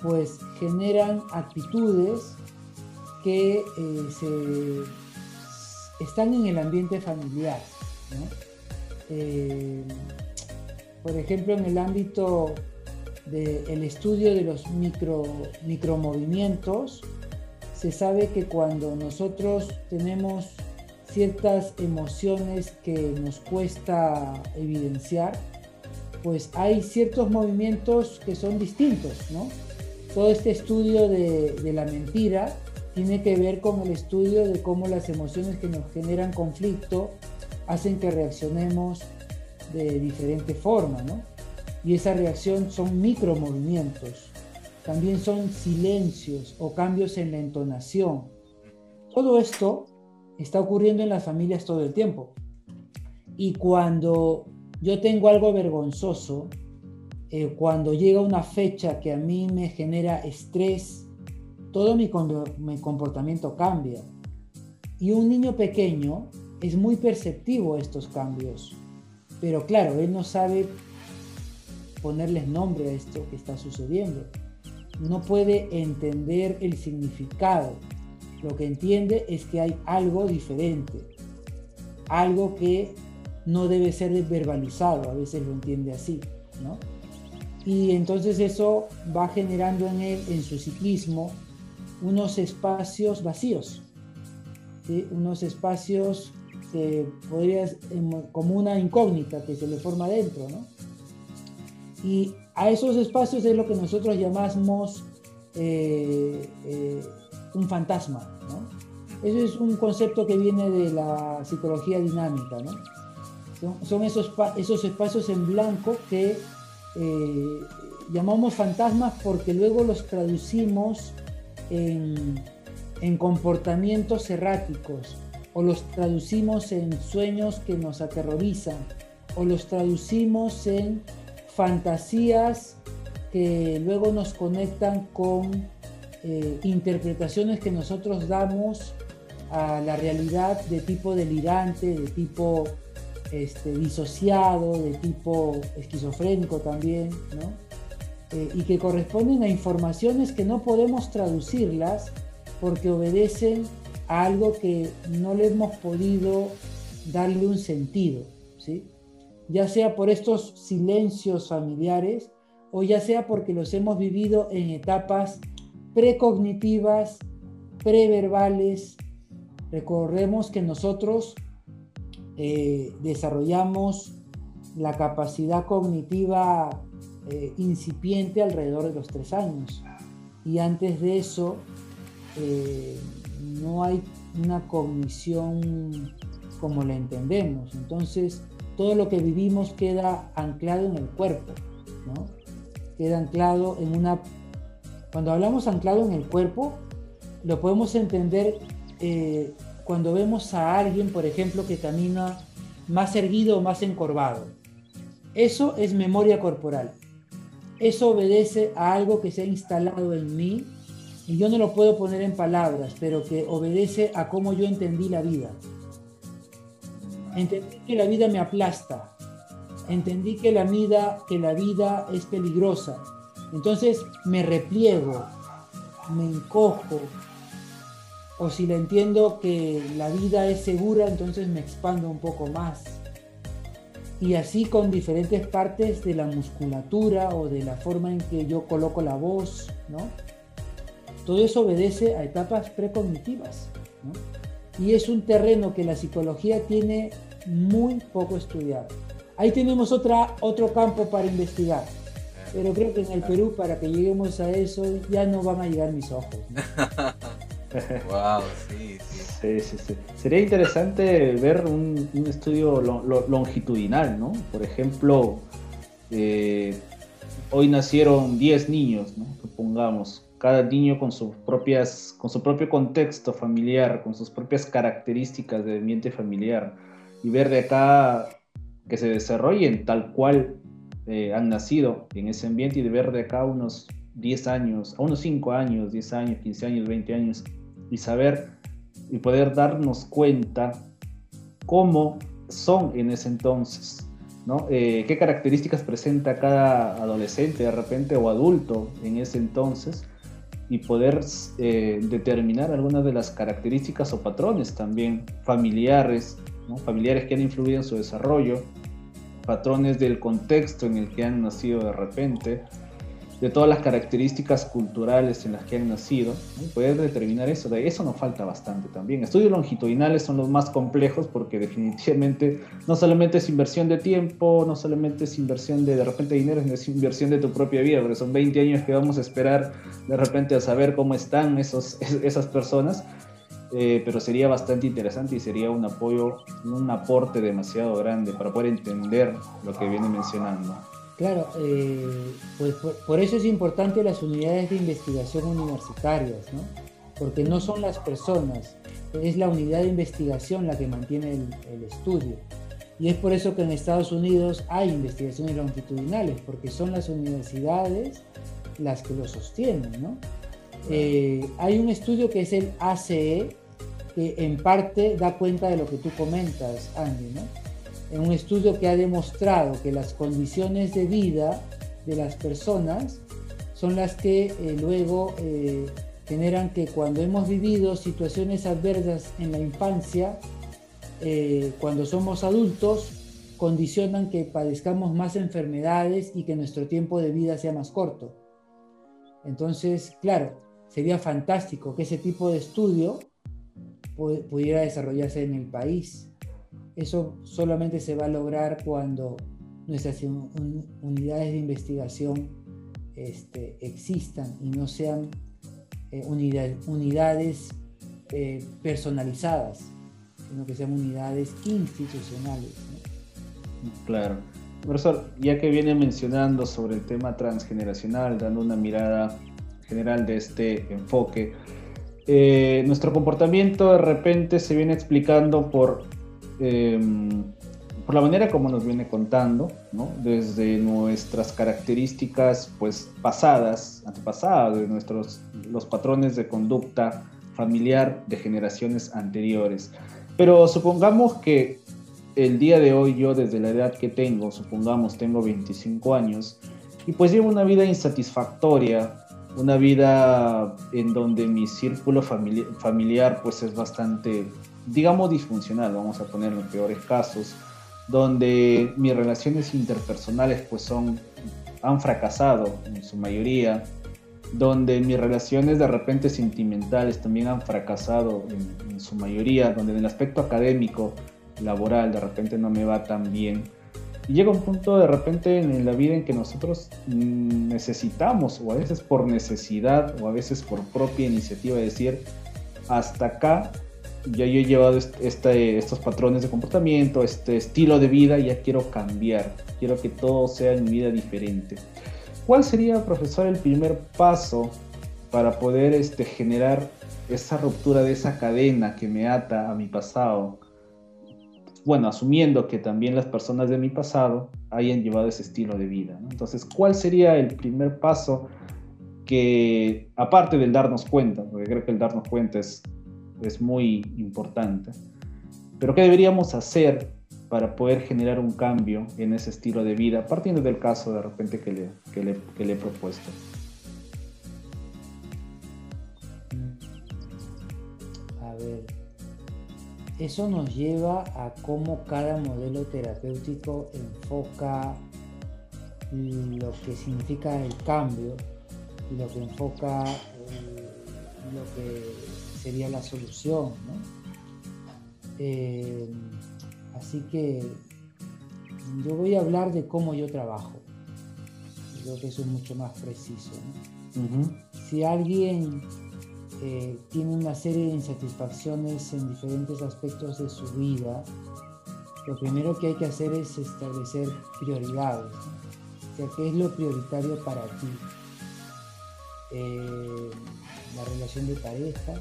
pues generan actitudes que eh, están en el ambiente familiar. por ejemplo, en el ámbito del estudio de los micro, micromovimientos, se sabe que cuando nosotros tenemos ciertas emociones que nos cuesta evidenciar, pues hay ciertos movimientos que son distintos, ¿no? Todo este estudio de, la mentira tiene que ver con el estudio de cómo las emociones que nos generan conflicto hacen que reaccionemos de diferente forma, ¿no? Y esa reacción son micromovimientos, también son silencios o cambios en la entonación. Todo esto está ocurriendo en las familias todo el tiempo. Y cuando yo tengo algo vergonzoso, eh, cuando llega una fecha que a mí me genera estrés, todo mi, mi comportamiento cambia. Y un niño pequeño es muy perceptivo a estos cambios. Pero claro, él no sabe ponerles nombre a esto que está sucediendo. No puede entender el significado. Lo que entiende es que hay algo diferente. Algo que no debe ser verbalizado. A veces lo entiende así, ¿no? Y entonces eso va generando en él, en su psiquismo, unos espacios vacíos, unos espacios que podrías, como una incógnita que se le forma dentro, ¿no? Y a esos espacios es lo que nosotros llamamos eh, eh, un fantasma, ¿no? Ese es un concepto que viene de la psicología dinámica, ¿no? Son, son esos, esos espacios en blanco que eh, llamamos fantasmas porque luego los traducimos en, en comportamientos erráticos o los traducimos en sueños que nos aterrorizan o los traducimos en fantasías que luego nos conectan con eh, interpretaciones que nosotros damos a la realidad de tipo delirante, de tipo este, disociado, de tipo esquizofrénico también, ¿no? eh, y que corresponden a informaciones que no podemos traducirlas porque obedecen a algo que no le hemos podido darle un sentido, ¿sí? Ya sea por estos silencios familiares o ya sea porque los hemos vivido en etapas precognitivas, preverbales. Recordemos que nosotros eh, desarrollamos la capacidad cognitiva eh, incipiente alrededor de los tres años. Y antes de eso, eh, no hay una cognición como la entendemos. Entonces, todo lo que vivimos queda anclado en el cuerpo. Queda anclado en una... Cuando hablamos anclado en el cuerpo, lo podemos entender eh, cuando vemos a alguien, por ejemplo, que camina más erguido o más encorvado. Eso es memoria corporal. Eso obedece a algo que se ha instalado en mí y yo no lo puedo poner en palabras, pero que obedece a cómo yo entendí la vida. Entendí que la vida me aplasta. Entendí que la vida, que la vida es peligrosa. Entonces me repliego, me encojo. O si le entiendo que la vida es segura, entonces me expando un poco más. Y así con diferentes partes de la musculatura o de la forma en que yo coloco la voz, ¿no? Todo eso obedece a etapas precognitivas. Y es un terreno que la psicología tiene muy poco estudiado. Ahí tenemos otra, otro campo para investigar. Pero creo que en el Perú, para que lleguemos a eso, ya no van a llegar mis ojos. wow, sí, sí. Sí, sí, Sería interesante ver un, estudio longitudinal, ¿no? Por ejemplo, eh, hoy nacieron 10 niños, ¿no? Supongamos, cada niño con sus propias, con su propio contexto familiar, con sus propias características de ambiente familiar, y ver de acá que se desarrollen tal cual eh, han nacido en ese ambiente y de ver de acá unos 10 años, a unos 5 años, 10 años, 15 años, 20 años, y saber y poder darnos cuenta cómo son en ese entonces, ¿no? Eh, qué características presenta cada adolescente de repente o adulto en ese entonces y poder eh, determinar algunas de las características o patrones también familiares, familiares que han influido en su desarrollo, patrones del contexto en el que han nacido de repente, de todas las características culturales en las que han nacido, poder determinar eso, de eso nos falta bastante también. Estudios longitudinales son los más complejos porque definitivamente no solamente es inversión de tiempo, no solamente es inversión de de repente dinero, es inversión de tu propia vida, porque son 20 años que vamos a esperar de repente a saber cómo están esas personas, eh, pero sería bastante interesante y sería un apoyo, un aporte demasiado grande para poder entender lo que viene mencionando. Claro, eh, pues por, eso es importante las unidades de investigación universitarias, ¿no? porque no son las personas, es la unidad de investigación la que mantiene el, estudio. Y es por eso que en Estados Unidos hay investigaciones longitudinales, porque son las universidades las que lo sostienen. ¿no? Eh, hay un estudio que es el ACE, que en parte da cuenta de lo que tú comentas, Andy, ¿no? en un estudio que ha demostrado que las condiciones de vida de las personas son las que eh, luego eh, generan que cuando hemos vivido situaciones adversas en la infancia, eh, cuando somos adultos, condicionan que padezcamos más enfermedades y que nuestro tiempo de vida sea más corto. Entonces, claro, sería fantástico que ese tipo de estudio pudiera desarrollarse en el país. Eso solamente se va a lograr cuando nuestras unidades de investigación este, existan y no sean eh, unidades eh, personalizadas, sino que sean unidades institucionales. Claro. Profesor, ya que viene mencionando sobre el tema transgeneracional, dando una mirada general de este enfoque, eh, nuestro comportamiento de repente se viene explicando por Em, por la manera como nos viene contando, desde nuestras características pues, pasadas, antepasadas, de nuestros, los patrones de conducta familiar de generaciones anteriores. Pero supongamos que el día de hoy yo desde la edad que tengo, supongamos tengo 25 años, y pues llevo una vida insatisfactoria una vida en donde mi círculo famili- familiar pues es bastante, digamos, disfuncional, vamos a ponerlo en peores casos, donde mis relaciones interpersonales pues son, han fracasado en su mayoría, donde mis relaciones de repente sentimentales también han fracasado en, en su mayoría, donde en el aspecto académico, laboral, de repente no me va tan bien. Y llega un punto de repente en la vida en que nosotros mm, necesitamos, o a veces por necesidad, o a veces por propia iniciativa, decir, hasta acá ya yo he llevado est- este, estos patrones de comportamiento, este estilo de vida, ya quiero cambiar, quiero que todo sea en mi vida diferente. ¿Cuál sería, profesor, el primer paso para poder este, generar esa ruptura de esa cadena que me ata a mi pasado? Bueno, asumiendo que también las personas de mi pasado hayan llevado ese estilo de vida. ¿no? Entonces, ¿cuál sería el primer paso que, aparte del darnos cuenta, porque creo que el darnos cuenta es, es muy importante, pero qué deberíamos hacer para poder generar un cambio en ese estilo de vida, partiendo del caso de repente que le, que le, que le he propuesto? A ver, eso nos lleva a cómo cada modelo terapéutico enfoca lo que significa el cambio y lo que enfoca eh, lo que sería la solución. ¿no? Eh, así que yo voy a hablar de cómo yo trabajo. Creo que eso es mucho más preciso. si alguien eh, tiene una serie de insatisfacciones en diferentes aspectos de su vida, lo primero que hay que hacer es establecer prioridades. O sea, ¿qué es lo prioritario para ti? Eh, la relación de pareja,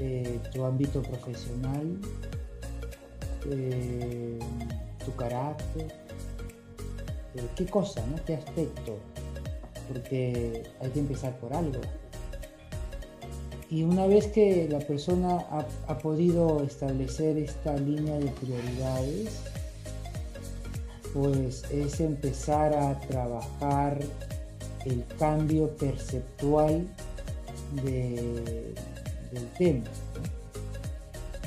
eh, tu ámbito profesional, tu carácter, qué cosa, ¿no? qué aspecto, porque hay que empezar por algo. Y una vez que la persona ha, podido establecer esta línea de prioridades, pues es empezar a trabajar el cambio perceptual de- del tema.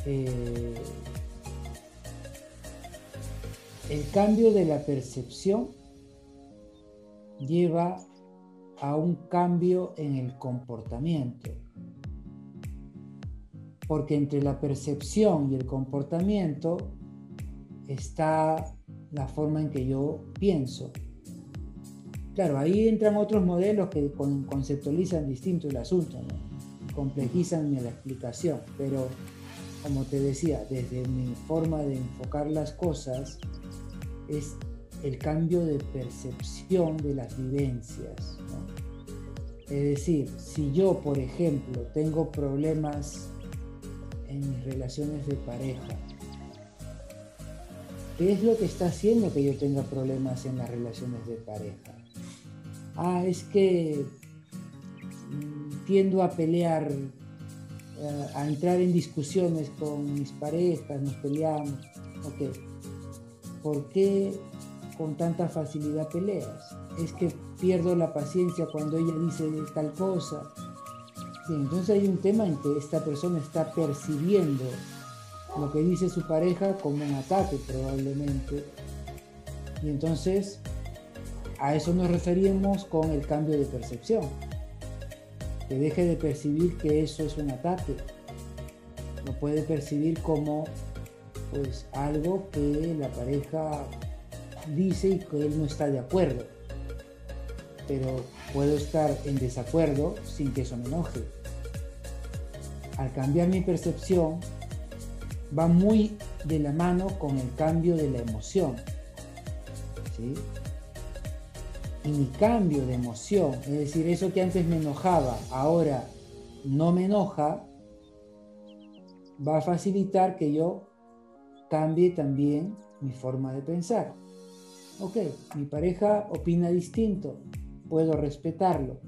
Eh, el cambio de la percepción lleva a un cambio en el comportamiento. Porque entre la percepción y el comportamiento está la forma en que yo pienso. Claro, ahí entran otros modelos que con- conceptualizan distinto el asunto, complejizan la explicación, pero como te decía, desde mi forma de enfocar las cosas, es el cambio de percepción de las vivencias. Es decir, si yo, por ejemplo, tengo problemas en mis relaciones de pareja, ¿qué es lo que está haciendo que yo tenga problemas en las relaciones de pareja? Ah, es que mm, tiendo a pelear, eh, a entrar en discusiones con mis parejas, nos peleamos. Ok, ¿por qué con tanta facilidad peleas? Es que pierdo la paciencia cuando ella dice tal cosa. Entonces hay un tema en que esta persona está percibiendo lo que dice su pareja como un ataque probablemente. Y entonces a eso nos referimos con el cambio de percepción. Que deje de percibir que eso es un ataque. Lo puede percibir como pues algo que la pareja dice y que él no está de acuerdo. Pero puedo estar en desacuerdo sin que eso me enoje. Al cambiar mi percepción, va muy de la mano con el cambio de la emoción. ¿sí? Y mi cambio de emoción, es decir, eso que antes me enojaba, ahora no me enoja, va a facilitar que yo cambie también mi forma de pensar. Ok, mi pareja opina distinto, puedo respetarlo.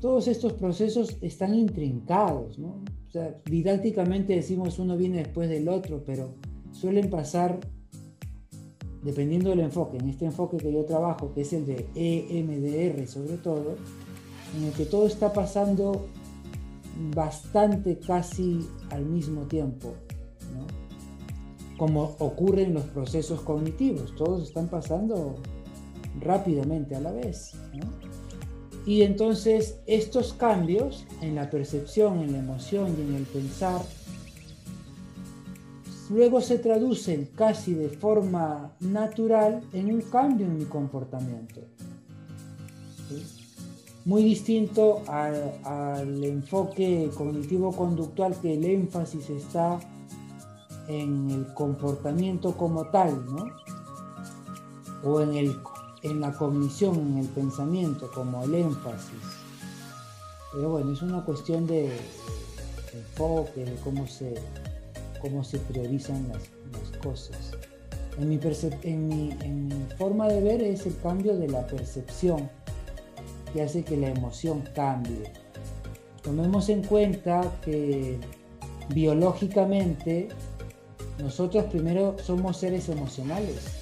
Todos estos procesos están intrincados. O sea, didácticamente decimos uno viene después del otro, pero suelen pasar dependiendo del enfoque. En este enfoque que yo trabajo, que es el de EMDR sobre todo, en el que todo está pasando bastante casi al mismo tiempo, como ocurren los procesos cognitivos, todos están pasando rápidamente a la vez. Y entonces estos cambios en la percepción, en la emoción y en el pensar, luego se traducen casi de forma natural en un cambio en mi comportamiento. Muy distinto al, al enfoque cognitivo-conductual que el énfasis está en el comportamiento como tal, ¿no? O en, el, en la cognición, en el pensamiento, como el énfasis. Pero bueno, es una cuestión de, enfoque, de cómo se, cómo se priorizan las, las cosas. En mi, en, en mi, forma de ver es el cambio de la percepción que hace que la emoción cambie. Tomemos en cuenta que biológicamente nosotros primero somos seres emocionales.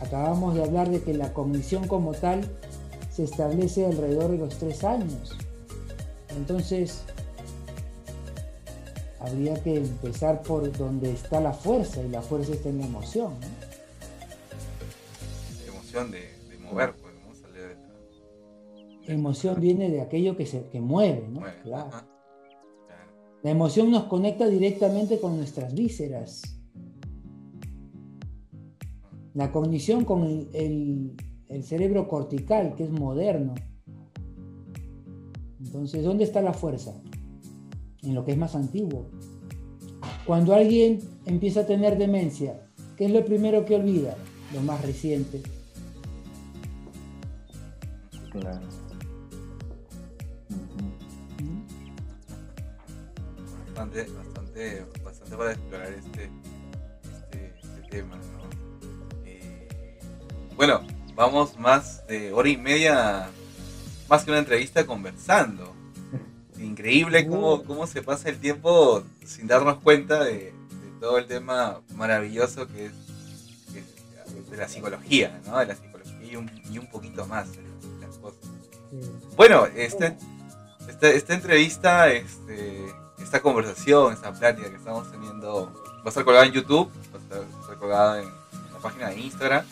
Acabamos de hablar de que la cognición como tal se establece alrededor de los tres años. Entonces, habría que empezar por donde está la fuerza y la fuerza está en la emoción. ¿no? La emoción de, de mover, pues, ¿no? Salir de la... Emoción viene de aquello que, se, que mueve, ¿no? Mueve, Claro. ajá. Claro. La emoción nos conecta directamente con nuestras vísceras. La cognición con el, el- el cerebro cortical, que es moderno. Entonces, ¿dónde está la fuerza? En lo que es más antiguo. Cuando alguien empieza a tener demencia, ¿qué es lo primero que olvida? Lo más reciente. Bastante, bastante, bastante para explorar este, este, este tema, bueno, vamos más de hora y media, más que una entrevista conversando. Increíble cómo, cómo se pasa el tiempo sin darnos cuenta de, de todo el tema maravilloso que es, que es de la psicología, ¿no? De la psicología y un, y un poquito más de las cosas. Eh, Bueno, este, esta, esta entrevista, este, esta conversación, esta plática que estamos teniendo, va a estar colgada en YouTube, va a estar, estar colgada en, en la página de Instagram.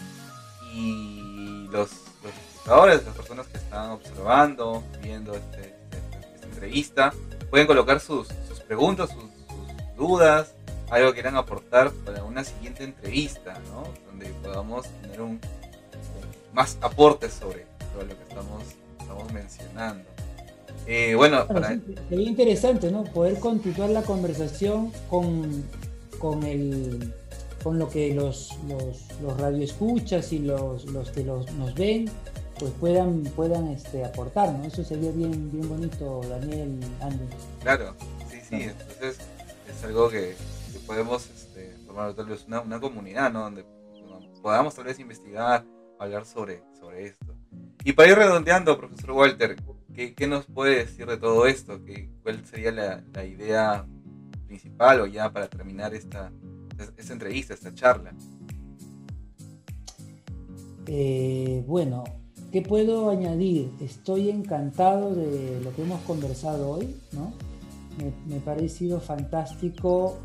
Y los, los espectadores, las personas que están observando, viendo este- este- esta entrevista, pueden colocar sus, sus preguntas, sus, sus dudas, algo que quieran aportar para una siguiente entrevista, ¿no? Donde podamos tener un, más aportes sobre, sobre lo que estamos, estamos mencionando. Eh, bueno, Bueno, para, sí, sería interesante, ¿no? Poder continuar la conversación con, con, el, con lo que los, los, los radioescuchas y los, los que los, nos ven pues puedan, puedan este, aportar, ¿no? Eso sería bien, bien bonito, Daniel, Andy. Claro, sí, sí, entonces es algo que, que podemos este, formar tal vez una, una comunidad, ¿no? Donde podamos tal vez investigar, hablar sobre, sobre esto. Y para ir redondeando, profesor Walter, ¿qué, qué nos puede decir de todo esto? ¿Qué, ¿Cuál sería la, la idea principal o ya para terminar esta, esta entrevista, esta charla? Eh, bueno, ¿qué puedo añadir? Estoy encantado de lo que hemos conversado hoy, ¿no? Me, me ha parecido fantástico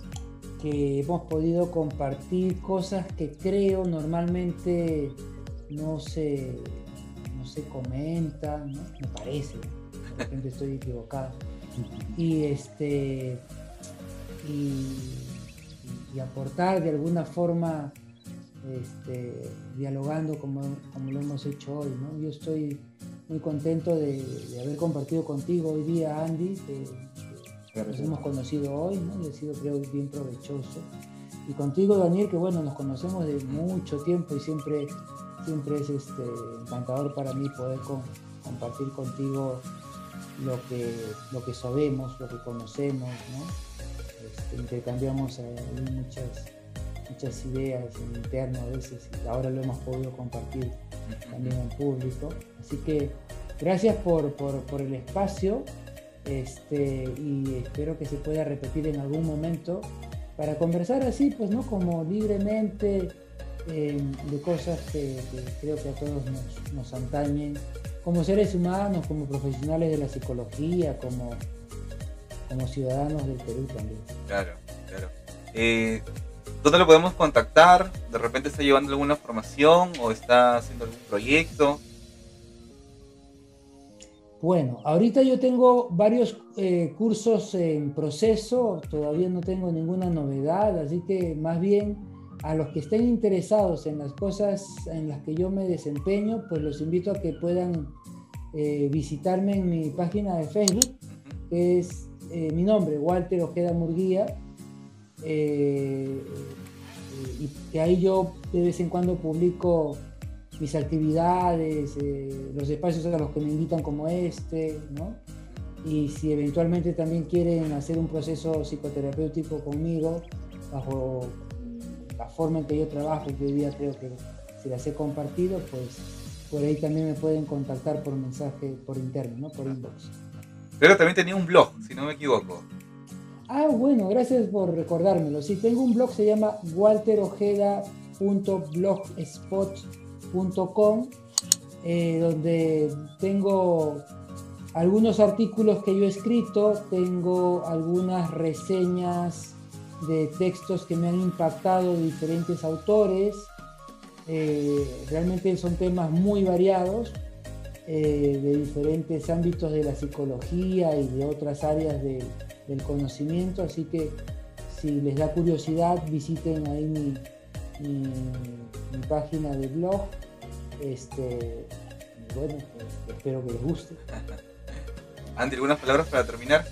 que hemos podido compartir cosas que creo normalmente no se, no se comentan, ¿no? me parece, de estoy equivocado. Y este y, y aportar de alguna forma este, dialogando como, como lo hemos hecho hoy. ¿no? Yo estoy muy contento de, de haber compartido contigo hoy día, Andy, que, nos hemos conocido hoy ¿no? y ha sido creo bien provechoso. Y contigo, Daniel, que bueno, nos conocemos de mucho tiempo y siempre, siempre es este, encantador para mí poder con- compartir contigo lo que, lo que sabemos, lo que conocemos, ¿no? Intercambiamos ahí muchas, muchas ideas en interno a veces y ahora lo hemos podido compartir también en público. Así que gracias por, por, por el espacio este, y espero que se pueda repetir en algún momento para conversar así, pues, ¿no? Como libremente eh, de cosas que, que creo que a todos nos, nos antañen como seres humanos, como profesionales de la psicología, como, como ciudadanos del Perú también. Claro, claro. Eh, ¿Dónde lo podemos contactar? ¿De repente está llevando alguna formación o está haciendo algún proyecto? Bueno, ahorita yo tengo varios eh, cursos en proceso, todavía no tengo ninguna novedad, así que más bien a los que estén interesados en las cosas en las que yo me desempeño, pues los invito a que puedan eh, visitarme en mi página de Facebook, que es eh, mi nombre, Walter Ojeda Murguía, y que ahí yo de vez en cuando publico mis actividades, eh, los espacios a los que me invitan como este, ¿no? Y si eventualmente también quieren hacer un proceso psicoterapéutico conmigo, bajo la forma en que yo trabajo, que hoy día creo que si las he compartido, pues por ahí también me pueden contactar por mensaje, por interno, ¿no? Por inbox. Pero también tenía un blog, si no me equivoco. Ah, bueno, gracias por recordármelo. Sí, tengo un blog, se llama walterojeda.blogspot.com eh, donde tengo algunos artículos que yo he escrito, tengo algunas reseñas de textos que me han impactado de diferentes autores. Eh, realmente son temas muy variados, eh, de diferentes ámbitos de la psicología y de otras áreas del conocimiento, así que si les da curiosidad visiten ahí mi, mi página de blog este, bueno, pues, espero que les guste. Andy, ¿algunas palabras para terminar?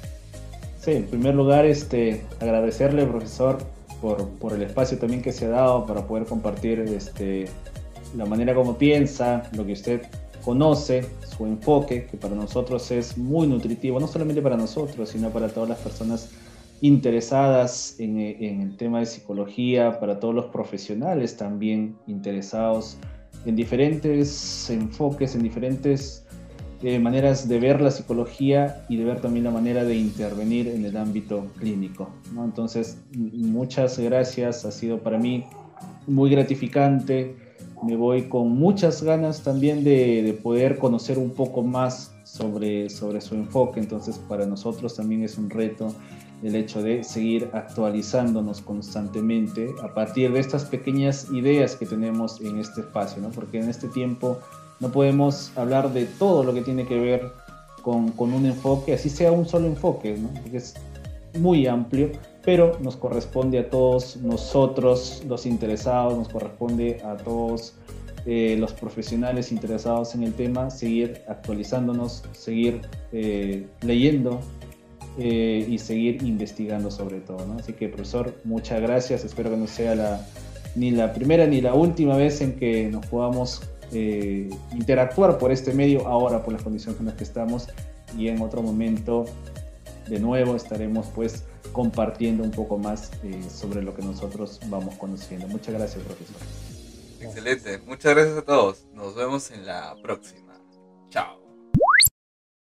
Sí, en primer lugar, este, agradecerle, profesor, por, por, el espacio también que se ha dado para poder compartir este, la manera como piensa, lo que usted conoce, su enfoque, que para nosotros es muy nutritivo, no solamente para nosotros, sino para todas las personas interesadas en, el tema de psicología, para todos los profesionales también interesados en diferentes enfoques, en diferentes eh, maneras de ver la psicología y de ver también la manera de intervenir en el ámbito clínico. Entonces, muchas gracias, ha sido para mí muy gratificante. Me voy con muchas ganas también de, de poder conocer un poco más sobre, sobre su enfoque. Entonces, para nosotros también es un reto el hecho de seguir actualizándonos constantemente a partir de estas pequeñas ideas que tenemos en este espacio, ¿no? porque en este tiempo no podemos hablar de todo lo que tiene que ver con, con un enfoque, así sea un solo enfoque, ¿no? porque es muy amplio, pero nos corresponde a todos nosotros, los interesados, nos corresponde a todos eh, los profesionales interesados en el tema, seguir actualizándonos, seguir eh, leyendo eh, y seguir investigando sobre todo. Así que, profesor, muchas gracias. Espero que no sea ni la primera ni la última vez en que nos podamos eh, interactuar por este medio, ahora por las condiciones en las que estamos, y en otro momento, de nuevo, estaremos pues compartiendo un poco más eh, sobre lo que nosotros vamos conociendo. Muchas gracias, profesor. Excelente. Muchas gracias a todos. Nos vemos en la próxima.